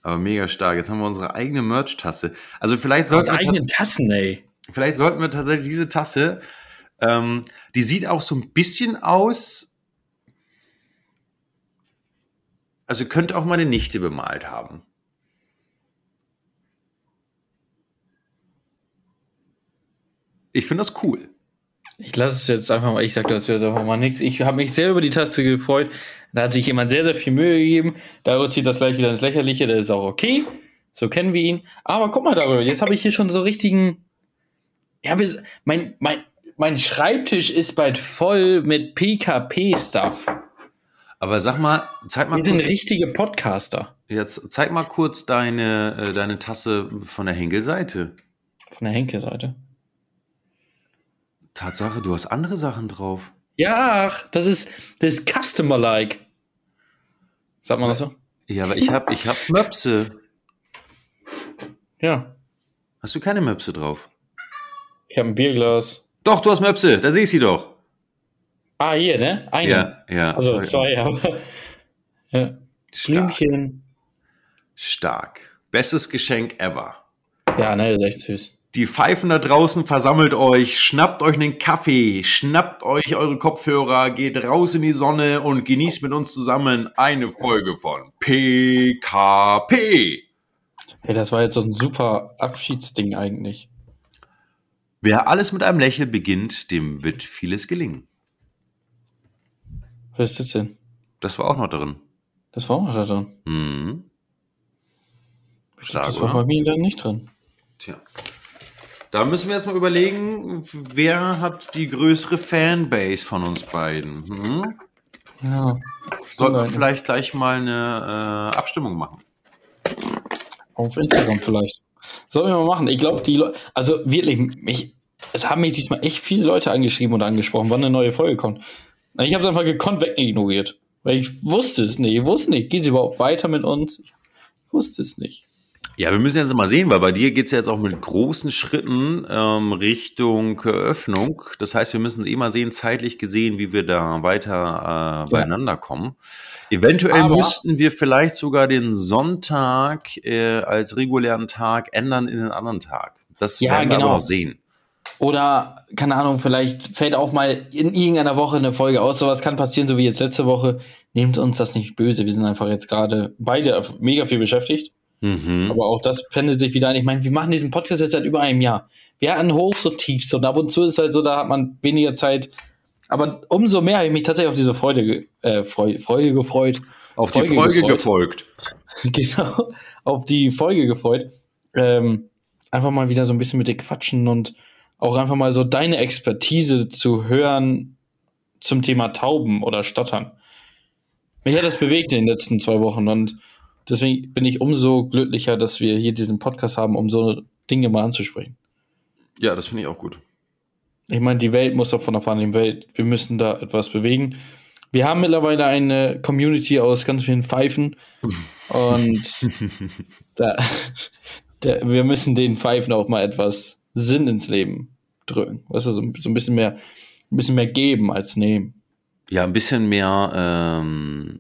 B: aber mega stark. Jetzt haben wir unsere eigene Merch-Tasse. Also vielleicht sollten, wir
A: eigenen
B: tats-
A: Tassen, ey.
B: vielleicht sollten wir tatsächlich diese Tasse, ähm, die sieht auch so ein bisschen aus, also könnte auch meine Nichte bemalt haben. Ich finde das cool.
A: Ich lasse es jetzt einfach mal, ich sag das jetzt einfach mal nichts. Ich habe mich sehr über die Taste gefreut. Da hat sich jemand sehr, sehr viel Mühe gegeben. Darüber zieht das gleich wieder ins Lächerliche. Das ist auch okay. So kennen wir ihn. Aber guck mal darüber. Jetzt habe ich hier schon so richtigen. Ja, wir, mein, mein, mein Schreibtisch ist bald voll mit PKP-Stuff.
B: Aber sag mal, zeig mal
A: Wir sind
B: kurz,
A: richtige Podcaster.
B: jetzt zeig mal kurz deine, äh, deine Tasse von der Henkelseite.
A: Von der Henke-Seite.
B: Tatsache, du hast andere Sachen drauf.
A: Ja, ach, das ist, das ist Customer-like. Sagt man das so?
B: Ja, aber ich hab, ich hab Möpse.
A: Ja.
B: Hast du keine Möpse drauf?
A: Ich habe ein Bierglas.
B: Doch, du hast Möpse, da sehe ich sie doch.
A: Ah, hier, ne? Eine.
B: Ja, ja.
A: Also zwei, aber. Ja.
B: Stark.
A: Blümchen.
B: Stark. Bestes Geschenk ever.
A: Ja, ne, ist echt süß.
B: Die Pfeifen da draußen versammelt euch, schnappt euch einen Kaffee, schnappt euch eure Kopfhörer, geht raus in die Sonne und genießt mit uns zusammen eine Folge von PKP.
A: Hey, das war jetzt so ein super Abschiedsding eigentlich.
B: Wer alles mit einem Lächeln beginnt, dem wird vieles gelingen.
A: Was ist das denn?
B: Das war auch noch drin.
A: Das war auch noch da drin.
B: Mhm. Stark,
A: das war
B: oder?
A: bei mir dann nicht drin.
B: Tja. Da müssen wir jetzt mal überlegen, wer hat die größere Fanbase von uns beiden? Hm?
A: Ja.
B: Sollten wir vielleicht gleich mal eine äh, Abstimmung machen?
A: Auf Instagram vielleicht. Sollen wir mal machen. Ich glaube, die Leute, also wirklich, mich, es haben mich diesmal echt viele Leute angeschrieben und angesprochen, wann eine neue Folge kommt. Ich habe es einfach gekonnt wegignoriert. Weil ich wusste es nicht. Ich wusste nicht. Geht es überhaupt weiter mit uns? Ich wusste es nicht.
B: Ja, wir müssen jetzt mal sehen, weil bei dir geht es ja jetzt auch mit großen Schritten ähm, Richtung Eröffnung. Das heißt, wir müssen eh mal sehen, zeitlich gesehen, wie wir da weiter äh, beieinander kommen. Eventuell Aber müssten wir vielleicht sogar den Sonntag äh, als regulären Tag ändern in einen anderen Tag. Das ja, werden wir genau. noch sehen.
A: Oder, keine Ahnung, vielleicht fällt auch mal in irgendeiner Woche eine Folge aus. Sowas kann passieren, so wie jetzt letzte Woche. Nehmt uns das nicht böse. Wir sind einfach jetzt gerade beide mega viel beschäftigt. Mhm. Aber auch das pendelt sich wieder ein. Ich meine, wir machen diesen Podcast jetzt seit über einem Jahr. Wir hatten Hochs und Tiefs und ab und zu ist halt so, da hat man weniger Zeit. Aber umso mehr habe ich mich tatsächlich auf diese Freude, äh, Freude, Freude gefreut.
B: Auf Folge die Folge gefreut. gefolgt.
A: genau, auf die Folge gefreut. Ähm, einfach mal wieder so ein bisschen mit dir quatschen und auch einfach mal so deine Expertise zu hören zum Thema Tauben oder Stottern. Mich hat das bewegt in den letzten zwei Wochen und deswegen bin ich umso glücklicher, dass wir hier diesen Podcast haben, um so Dinge mal anzusprechen.
B: Ja, das finde ich auch gut.
A: Ich meine, die Welt muss davon erfahren, die Welt, wir müssen da etwas bewegen. Wir haben mittlerweile eine Community aus ganz vielen Pfeifen und da, da, wir müssen den Pfeifen auch mal etwas Sinn ins Leben drücken. Weißt du, so, so ein bisschen mehr, ein bisschen mehr geben als nehmen.
B: Ja, ein bisschen mehr ähm,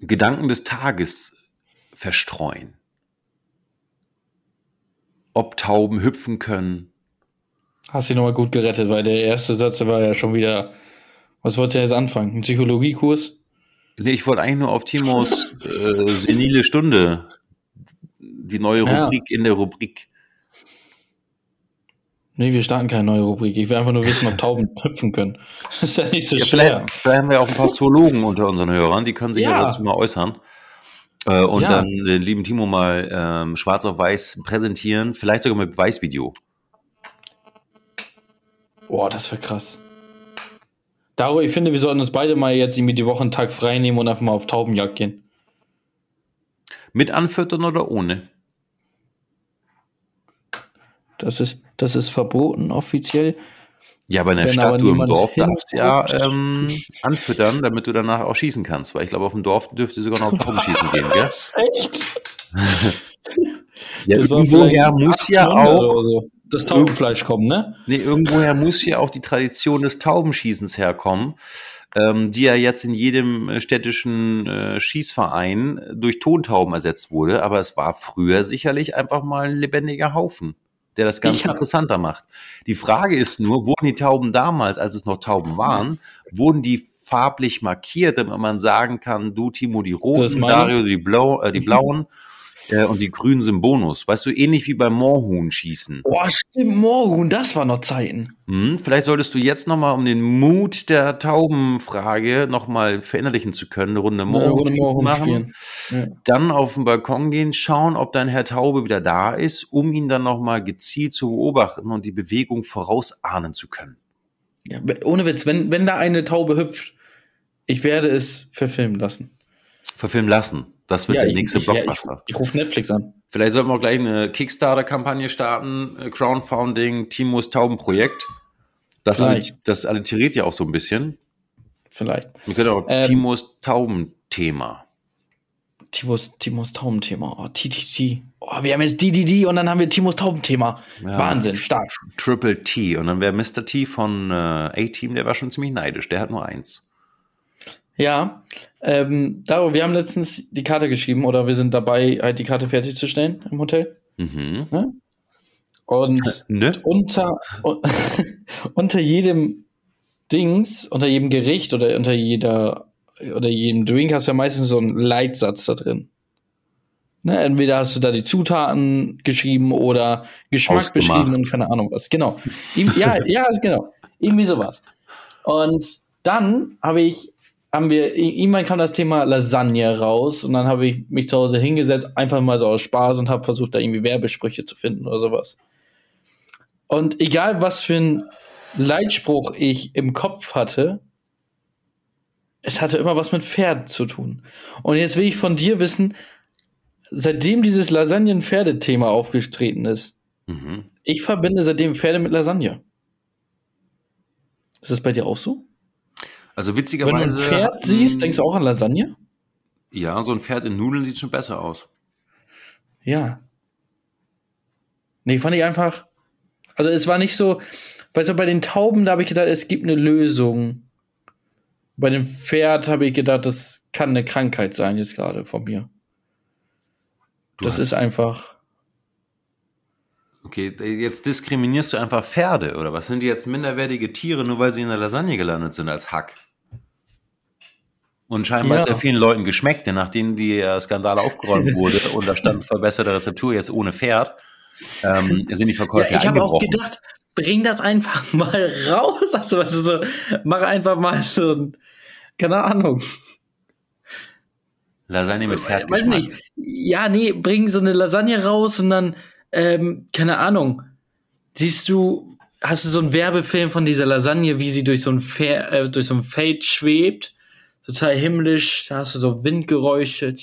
B: Gedanken des Tages verstreuen. Ob Tauben hüpfen können.
A: Hast du nochmal gut gerettet, weil der erste Satz war ja schon wieder. Was wolltest du jetzt anfangen? Ein Psychologiekurs?
B: Nee, ich wollte eigentlich nur auf Timos äh, senile Stunde. Die neue Rubrik ja. in der Rubrik.
A: Nee, wir starten keine neue Rubrik. Ich will einfach nur wissen, ob Tauben hüpfen können. Das ist ja nicht so ja,
B: schwer. Vielleicht, vielleicht, haben wir auch ein paar Zoologen unter unseren Hörern, die können sich ja, dazu mal äußern. Äh, und ja. dann den lieben Timo mal ähm, schwarz auf weiß präsentieren, vielleicht sogar mit Beweisvideo.
A: Boah, das wäre krass. Darüber, ich finde, wir sollten uns beide mal jetzt irgendwie die Woche einen Tag frei nehmen und einfach mal auf Taubenjagd gehen.
B: Mit anfüttern oder ohne?
A: Das ist, das ist verboten offiziell.
B: Ja, aber in der Wenn Stadt, du im Dorf darfst ja ähm, anfüttern, damit du danach auch schießen kannst. Weil ich glaube, auf dem Dorf dürfte sogar noch Tauben schießen gehen, gell? Echt? ja, das irgendwoher muss ja auch so.
A: das Taubenfleisch kommen, ne?
B: Nee, irgendwoher muss ja auch die Tradition des Taubenschießens herkommen, ähm, die ja jetzt in jedem städtischen äh, Schießverein durch Tontauben ersetzt wurde. Aber es war früher sicherlich einfach mal ein lebendiger Haufen der das Ganze interessanter macht. Die Frage ist nur, wurden die Tauben damals, als es noch Tauben waren, wurden die farblich markiert, damit man sagen kann, du Timo die roten, Dario die, Blau, äh, die blauen äh, und die grünen sind Bonus. Weißt du, ähnlich wie beim Moorhuhn-Schießen.
A: Boah, stimmt, Moorhuhn, das war noch Zeiten.
B: Hm, vielleicht solltest du jetzt nochmal, um den Mut der Taubenfrage nochmal verinnerlichen zu können, eine Runde Moorhuhn, ja, Moorhuhn machen. Ja. Dann auf den Balkon gehen, schauen, ob dein Herr Taube wieder da ist, um ihn dann nochmal gezielt zu beobachten und die Bewegung vorausahnen zu können.
A: Ja, ohne Witz, wenn, wenn da eine Taube hüpft, ich werde es verfilmen lassen.
B: Verfilmen lassen? Das wird ja, der nächste ich, Blockbuster.
A: Ich, ich, rufe Netflix an.
B: Vielleicht sollten wir auch gleich eine Kickstarter-Kampagne starten, äh, Crowdfunding, Timos Taubenprojekt. Das, das alliteriert ja auch so ein bisschen.
A: Vielleicht.
B: Wir können auch ähm, Timos Taubenthema.
A: Timos, Timos Taubenthema. Oh, TTT. Oh, wir haben jetzt DDD und dann haben wir Timos Taubenthema. Ja, Wahnsinn, stark.
B: Triple T. Und dann wäre Mr. T von äh, A-Team, der war schon ziemlich neidisch. Der hat nur eins.
A: Ja, ähm, Daro, wir haben letztens die Karte geschrieben oder wir sind dabei, halt die Karte fertigzustellen im Hotel. Mhm. Ne? Und ne? unter, unter jedem Dings, unter jedem Gericht oder unter jeder oder jedem Drink hast du ja meistens so einen Leitsatz da drin. Ne? Entweder hast du da die Zutaten geschrieben oder Geschmack Ausgemacht. beschrieben und keine Ahnung was. Genau. ja, ja, genau. Irgendwie sowas. Und dann habe ich haben wir, irgendwann kam das Thema Lasagne raus und dann habe ich mich zu Hause hingesetzt, einfach mal so aus Spaß und habe versucht, da irgendwie Werbesprüche zu finden oder sowas. Und egal, was für ein Leitspruch ich im Kopf hatte, es hatte immer was mit Pferden zu tun. Und jetzt will ich von dir wissen, seitdem dieses Lasagnen-Pferde-Thema aufgetreten ist,
B: Mhm.
A: ich verbinde seitdem Pferde mit Lasagne. Ist das bei dir auch so?
B: Also
A: Wenn du ein
B: witzigerweise.
A: Pferd
B: hatten-
A: siehst, denkst du auch an Lasagne?
B: Ja, so ein Pferd in Nudeln sieht schon besser aus.
A: Ja. Nee, fand ich einfach. Also es war nicht so, weißt du, bei den Tauben, da habe ich gedacht, es gibt eine Lösung. Bei dem Pferd habe ich gedacht, das kann eine Krankheit sein, jetzt gerade von mir.
B: Du
A: das ist einfach.
B: Okay, jetzt diskriminierst du einfach Pferde, oder was? Sind die jetzt minderwertige Tiere, nur weil sie in der Lasagne gelandet sind als Hack? Und scheinbar
A: Ja.
B: hat es ja vielen Leuten geschmeckt, denn nachdem die äh, Skandal aufgeräumt wurde und da stand verbesserte Rezeptur jetzt ohne Pferd, ähm, sind die Verkäufe
A: Ja, ich habe auch gedacht, bring das einfach mal raus. Also, weißt du, so, mach einfach mal so ein, keine Ahnung.
B: Lasagne mit
A: Weiß
B: Pferdgeschmack.
A: nicht. Ja, nee, bring so eine Lasagne raus und dann, ähm, keine Ahnung. Siehst du, hast du so einen Werbefilm von dieser Lasagne, wie sie durch so ein, Fer äh, durch so ein Feld schwebt? Total himmlisch, da hast du so Windgeräusche.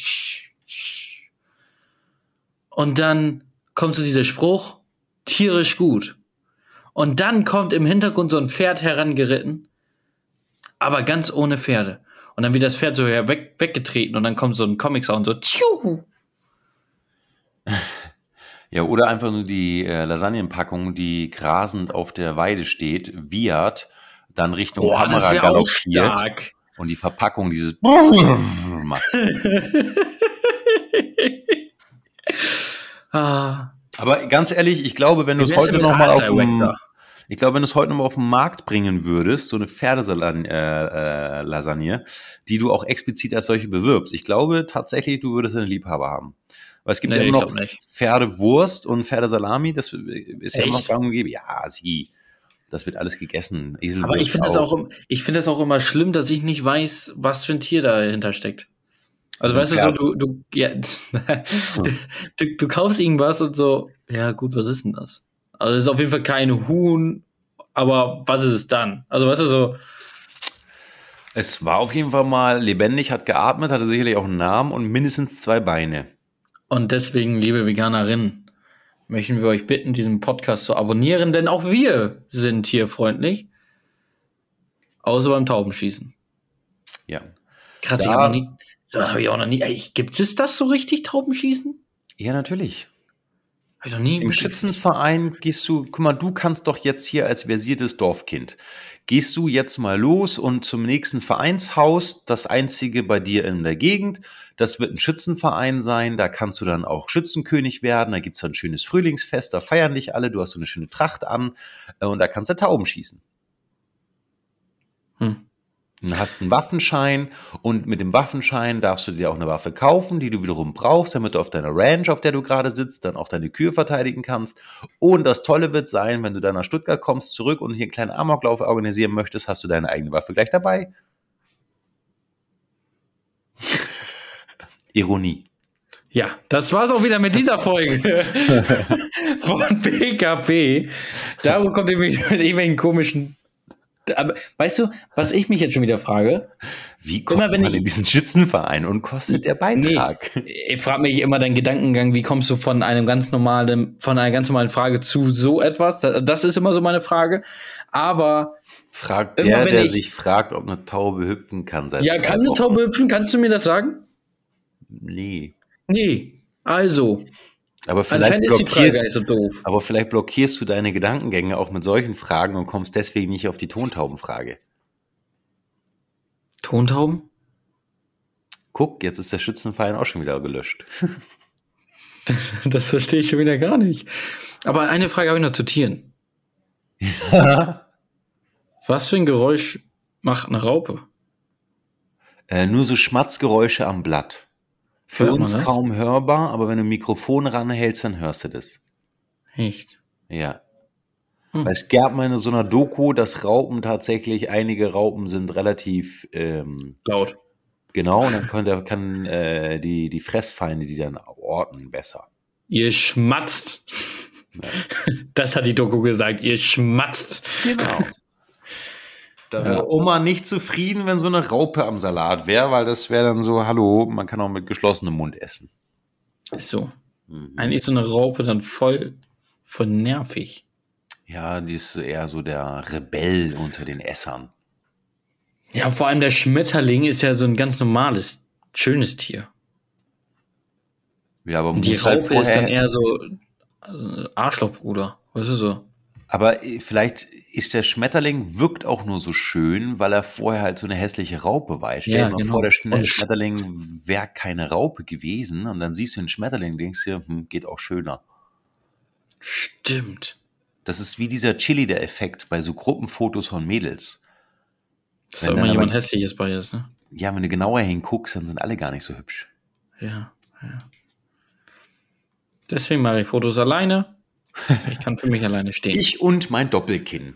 A: Und dann kommt so dieser Spruch, tierisch gut. Und dann kommt im Hintergrund so ein Pferd herangeritten, aber ganz ohne Pferde. Und dann wird das Pferd so weg, weggetreten und dann kommt so ein Comic-Sound so, tschiu.
B: Ja, oder einfach nur die äh, Lasagnenpackung, die grasend auf der Weide steht, wiehert, dann Richtung
A: Boah,
B: Kamera
A: das ist ja auch
B: galoppiert
A: stark.
B: Und die Verpackung dieses macht.
A: ah,
B: Aber ganz ehrlich, ich glaube, wenn du es heute
A: denn mit
B: noch mal
A: Art
B: auf dem, ich glaube, wenn du es heute noch mal auf den Markt bringen würdest, so eine Pferdelasagne, äh, äh, die du auch explizit als solche bewirbst, ich glaube tatsächlich, du würdest einen Liebhaber haben. Weil es gibt
A: Nee,
B: ja immer noch. Pferdewurst und Pferdesalami, das ist ja immer noch
A: Echt?
B: gang und gäbe. Ja, sie, das wird alles gegessen. Eselwurst
A: aber ich finde das auch, ich finde das auch immer schlimm, dass ich nicht weiß, was für ein Tier dahinter steckt. Also
B: Ein
A: weißt du, so,
B: Pferd.
A: du, du, ja, du, du, du kaufst irgendwas und so, ja gut, was ist denn das? Also es ist auf jeden Fall kein Huhn, aber was ist es dann? Also weißt du, so,
B: Es war auf jeden Fall mal lebendig, hat geatmet, hatte sicherlich auch einen Namen und mindestens zwei Beine.
A: Und deswegen, liebe Veganerinnen, möchten wir euch bitten, diesen Podcast zu abonnieren, denn auch wir sind tierfreundlich. Außer beim Taubenschießen.
B: Ja.
A: Krass, ich
B: Da-
A: habe noch nie. So, habe ich auch noch nie. Gibt es das so richtig, Taubenschießen?
B: Ja, natürlich.
A: Habe ich noch nie.
B: Im. Schützenverein gehst du, guck mal, du kannst doch jetzt hier als versiertes Dorfkind, gehst du jetzt mal los und zum nächsten Vereinshaus, das einzige bei dir in der Gegend, das wird ein Schützenverein sein, da kannst du dann auch Schützenkönig werden, da gibt's dann ein schönes Frühlingsfest, da feiern dich alle, du hast so eine schöne Tracht an äh, und da kannst du Tauben schießen.
A: Hm.
B: Du hast einen Waffenschein und mit dem Waffenschein darfst du dir auch eine Waffe kaufen, die du wiederum brauchst, damit du auf deiner Ranch, auf der du gerade sitzt, dann auch deine Kühe verteidigen kannst. Und das Tolle wird sein, wenn du dann nach Stuttgart kommst, zurück und hier einen kleinen Amoklauf organisieren möchtest, hast du deine eigene Waffe gleich dabei. Ironie.
A: Ja, das war's auch wieder mit dieser Folge von PKP. Darum kommt ihr mit irgendwelchen komischen. Aber weißt du, was ich mich jetzt schon wieder frage?
B: Wie kommt
A: Immer wenn
B: man
A: ich-
B: in diesen Schützenverein und kostet der Beitrag?
A: Ich frage mich immer deinen Gedankengang, wie kommst du von einem ganz normalen, von einer ganz normalen Frage zu so etwas? Da- Das ist immer so meine Frage. Aber
B: Fragt der,
A: wenn
B: der
A: ich-
B: sich fragt, ob eine Taube hüpfen kann.
A: Ja, kann eine. Taube hüpfen? Kannst du mir das sagen?
B: Nee.
A: Nee. Also,
B: Aber vielleicht, blockierst,
A: so doof.
B: aber vielleicht blockierst du deine Gedankengänge auch mit solchen Fragen und kommst deswegen nicht auf die Tontaubenfrage.
A: Tontauben?
B: Guck, jetzt ist der Schützenverein auch schon wieder gelöscht.
A: Das verstehe ich schon wieder gar nicht. Aber eine Frage habe ich noch zu Tieren. Was für ein Geräusch macht eine Raupe?
B: äh, nur so Schmatzgeräusche am Blatt. Für
A: Hört
B: uns kaum hörbar, aber wenn du ein Mikrofon ranhältst, dann hörst du das.
A: Echt?
B: Ja.
A: Hm.
B: Weil es gab mal in so einer Doku, dass Raupen tatsächlich, einige Raupen sind relativ ähm,
A: Laut.
B: genau und dann kann, kann äh, die, die Fressfeinde die dann orten besser.
A: Ihr schmatzt. Das hat die Doku gesagt. Ihr schmatzt.
B: Genau. Da
A: Ja.
B: wäre Oma nicht zufrieden, wenn so eine Raupe am Salat wäre, weil das wäre dann so, hallo, man kann auch mit geschlossenem Mund essen.
A: Ist so. Mhm. Eigentlich ist so eine Raupe dann voll, voll nervig.
B: Ja, die ist eher so der Rebell unter den Essern.
A: Ja, vor allem der Schmetterling ist ja so ein ganz normales, schönes Tier. Ja, aber die Raupe halt ist dann eher so äh, Arschlochbruder, weißt du so.
B: Aber äh, vielleicht ist der Schmetterling wirkt auch nur so schön, weil er vorher halt so eine hässliche Raupe war. Stell ja, dir mal genau. vor, der Schmetterling wäre keine Raupe gewesen und dann siehst du den Schmetterling, denkst dir, hm, geht auch schöner.
A: Stimmt.
B: Das ist wie dieser Chili der Effekt bei so Gruppenfotos von Mädels.
A: Dass da immer jemand hässliches bei ist, ne?
B: Ja, wenn du genauer hinguckst, dann sind alle gar nicht so hübsch.
A: Ja, ja. Deswegen mache ich Fotos alleine. Ich kann für mich alleine stehen.
B: Ich und mein Doppelkinn.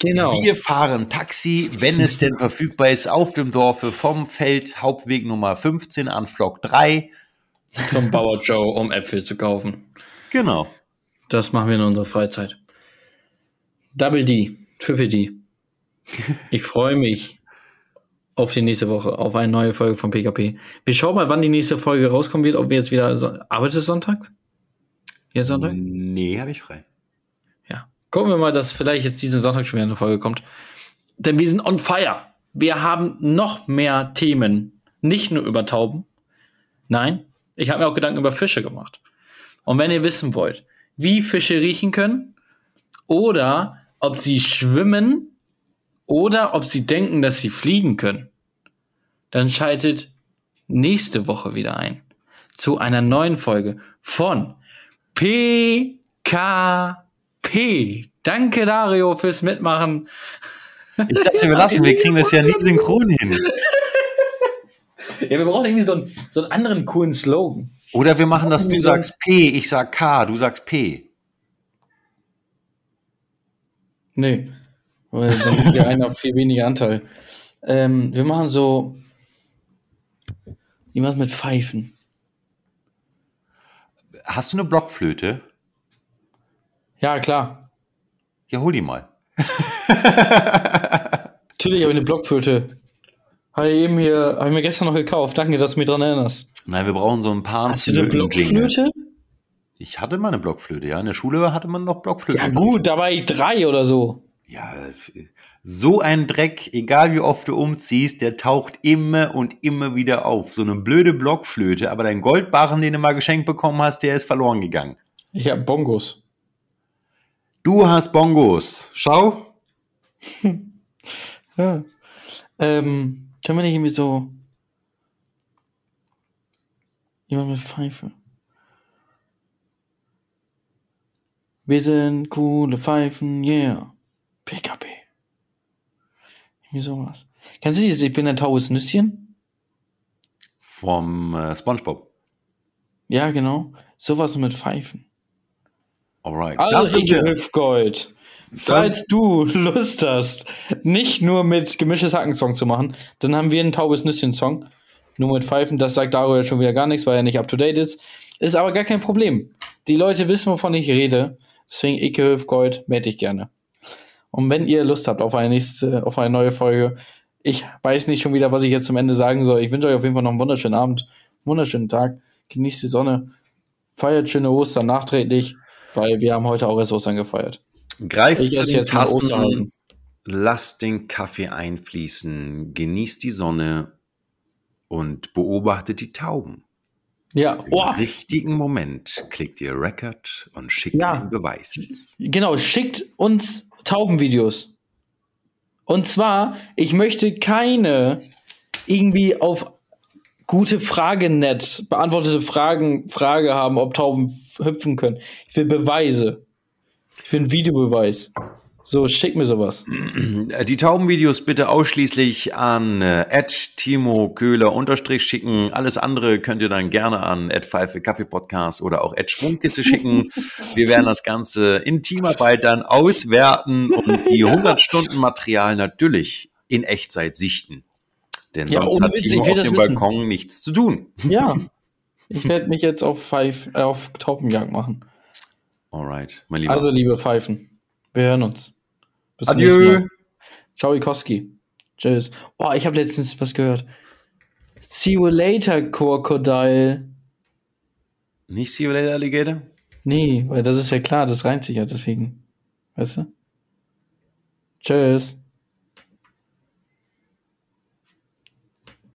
B: Genau. Wir fahren Taxi, wenn es denn verfügbar ist, auf dem Dorfe vom Feld Hauptweg Nummer 15 an Flock 3.
A: Zum Bauer Joe, um Äpfel zu kaufen.
B: Genau.
A: Das machen wir in unserer Freizeit. Double D, Triple D. Ich freue mich auf die nächste Woche, auf eine neue Folge von PKP. Wir schauen mal, wann die nächste Folge rauskommen wird, ob wir jetzt wieder, so arbeitest Sonntag?
B: Jetzt Sonntag? Nee, habe ich frei.
A: Ja. Gucken wir mal, dass vielleicht jetzt diesen Sonntag schon wieder eine Folge kommt. Denn wir sind on fire. Wir haben noch mehr Themen. Nicht nur über Tauben. Nein, ich habe mir auch Gedanken über Fische gemacht. Und wenn ihr wissen wollt, wie Fische riechen können oder ob sie schwimmen oder ob sie denken, dass sie fliegen können, dann schaltet nächste Woche wieder ein zu einer neuen Folge von PKP. Danke, Dario, fürs Mitmachen.
B: Ich dachte, wir lassen, wir kriegen das ja nie synchron hin.
A: Ja, wir brauchen irgendwie so einen, so einen anderen coolen Slogan.
B: Oder wir machen das, du sagst P, ich sag K, du sagst P.
A: Nee, weil dann hat der eine viel weniger Anteil. Ähm, wir machen so irgendwas mit Pfeifen.
B: Hast du eine Blockflöte?
A: Ja, klar.
B: Ja, hol die mal.
A: Natürlich habe ich eine Blockflöte. Habe ich eben hier, habe ich mir gestern noch gekauft. Danke, dass du mich daran erinnerst.
B: Nein, wir brauchen so ein paar.
A: Hast du eine Blockflöte?
B: Ich hatte mal eine Blockflöte, ja. In der Schule hatte man noch Blockflöte.
A: Ja, gut, da war ich drei oder so.
B: Ja, so ein Dreck, egal wie oft du umziehst, der taucht immer und immer wieder auf. So eine blöde Blockflöte, aber dein Goldbarren, den du mal geschenkt bekommen hast, der ist verloren gegangen.
A: Ich habe Bongos.
B: Du hast Bongos. Schau.
A: ja. Ähm, können wir nicht irgendwie so. Jemand mit Pfeife. Wir sind coole Pfeifen, yeah. PKP. Irgendwie sowas. Kennst du dieses Ich bin ein taues Nüsschen?
B: Vom äh, Spongebob.
A: Ja, genau. Sowas mit Pfeifen.
B: Alright.
A: Also, Gold. Falls du Lust hast, nicht nur mit gemischtes Hacken-Song zu machen, dann haben wir einen taubes Nüsschen-Song. Nur mit Pfeifen, das sagt Dario ja schon wieder gar nichts, weil er nicht up to date ist. Ist aber gar kein Problem. Die Leute wissen, wovon ich rede. Deswegen, Ike Gold, melde ich gerne. Und wenn ihr Lust habt auf eine nächste, auf eine neue Folge, ich weiß nicht schon wieder, was ich jetzt zum Ende sagen soll. Ich wünsche euch auf jeden Fall noch einen wunderschönen Abend, einen wunderschönen Tag. Genießt die Sonne, feiert schöne Ostern nachträglich, weil wir haben heute auch erst Ostern gefeiert.
B: Greift ich zu den Tasten, lasst den Kaffee einfließen, genießt die Sonne und beobachtet die Tauben.
A: Ja,
B: Im oh. richtigen Moment klickt ihr Record und schickt ja. den Beweis.
A: Genau, schickt uns Taubenvideos. Und zwar, ich möchte keine irgendwie auf gute Fragenetz beantwortete Fragen, Frage haben, ob Tauben hüpfen können. Ich will Beweise. Ich will einen Videobeweis. So, schick mir sowas.
B: Die Taubenvideos bitte ausschließlich an äh, Timo Köhler unterstrich schicken. Alles andere könnt ihr dann gerne an Pfeife Kaffee Podcast oder auch Schwungkisse schicken. Wir werden das Ganze in Teamarbeit dann auswerten und die 100 Stunden Material natürlich in Echtzeit sichten. Denn ja, sonst hat Timo auf dem wissen. Balkon nichts zu tun.
A: Ja, ich werde mich jetzt auf, Pfeif, äh, auf Taubenjagd machen.
B: Alright, mein Lieber.
A: Also, liebe Pfeifen, wir hören uns.
B: Bis Adieu.
A: Ciao, Ikoski. Tschüss. Oh, ich habe letztens was gehört. See you later, Crocodile.
B: Nicht See you later, Alligator?
A: Nee, weil das ist ja klar, das reimt sich ja deswegen. Weißt du? Tschüss.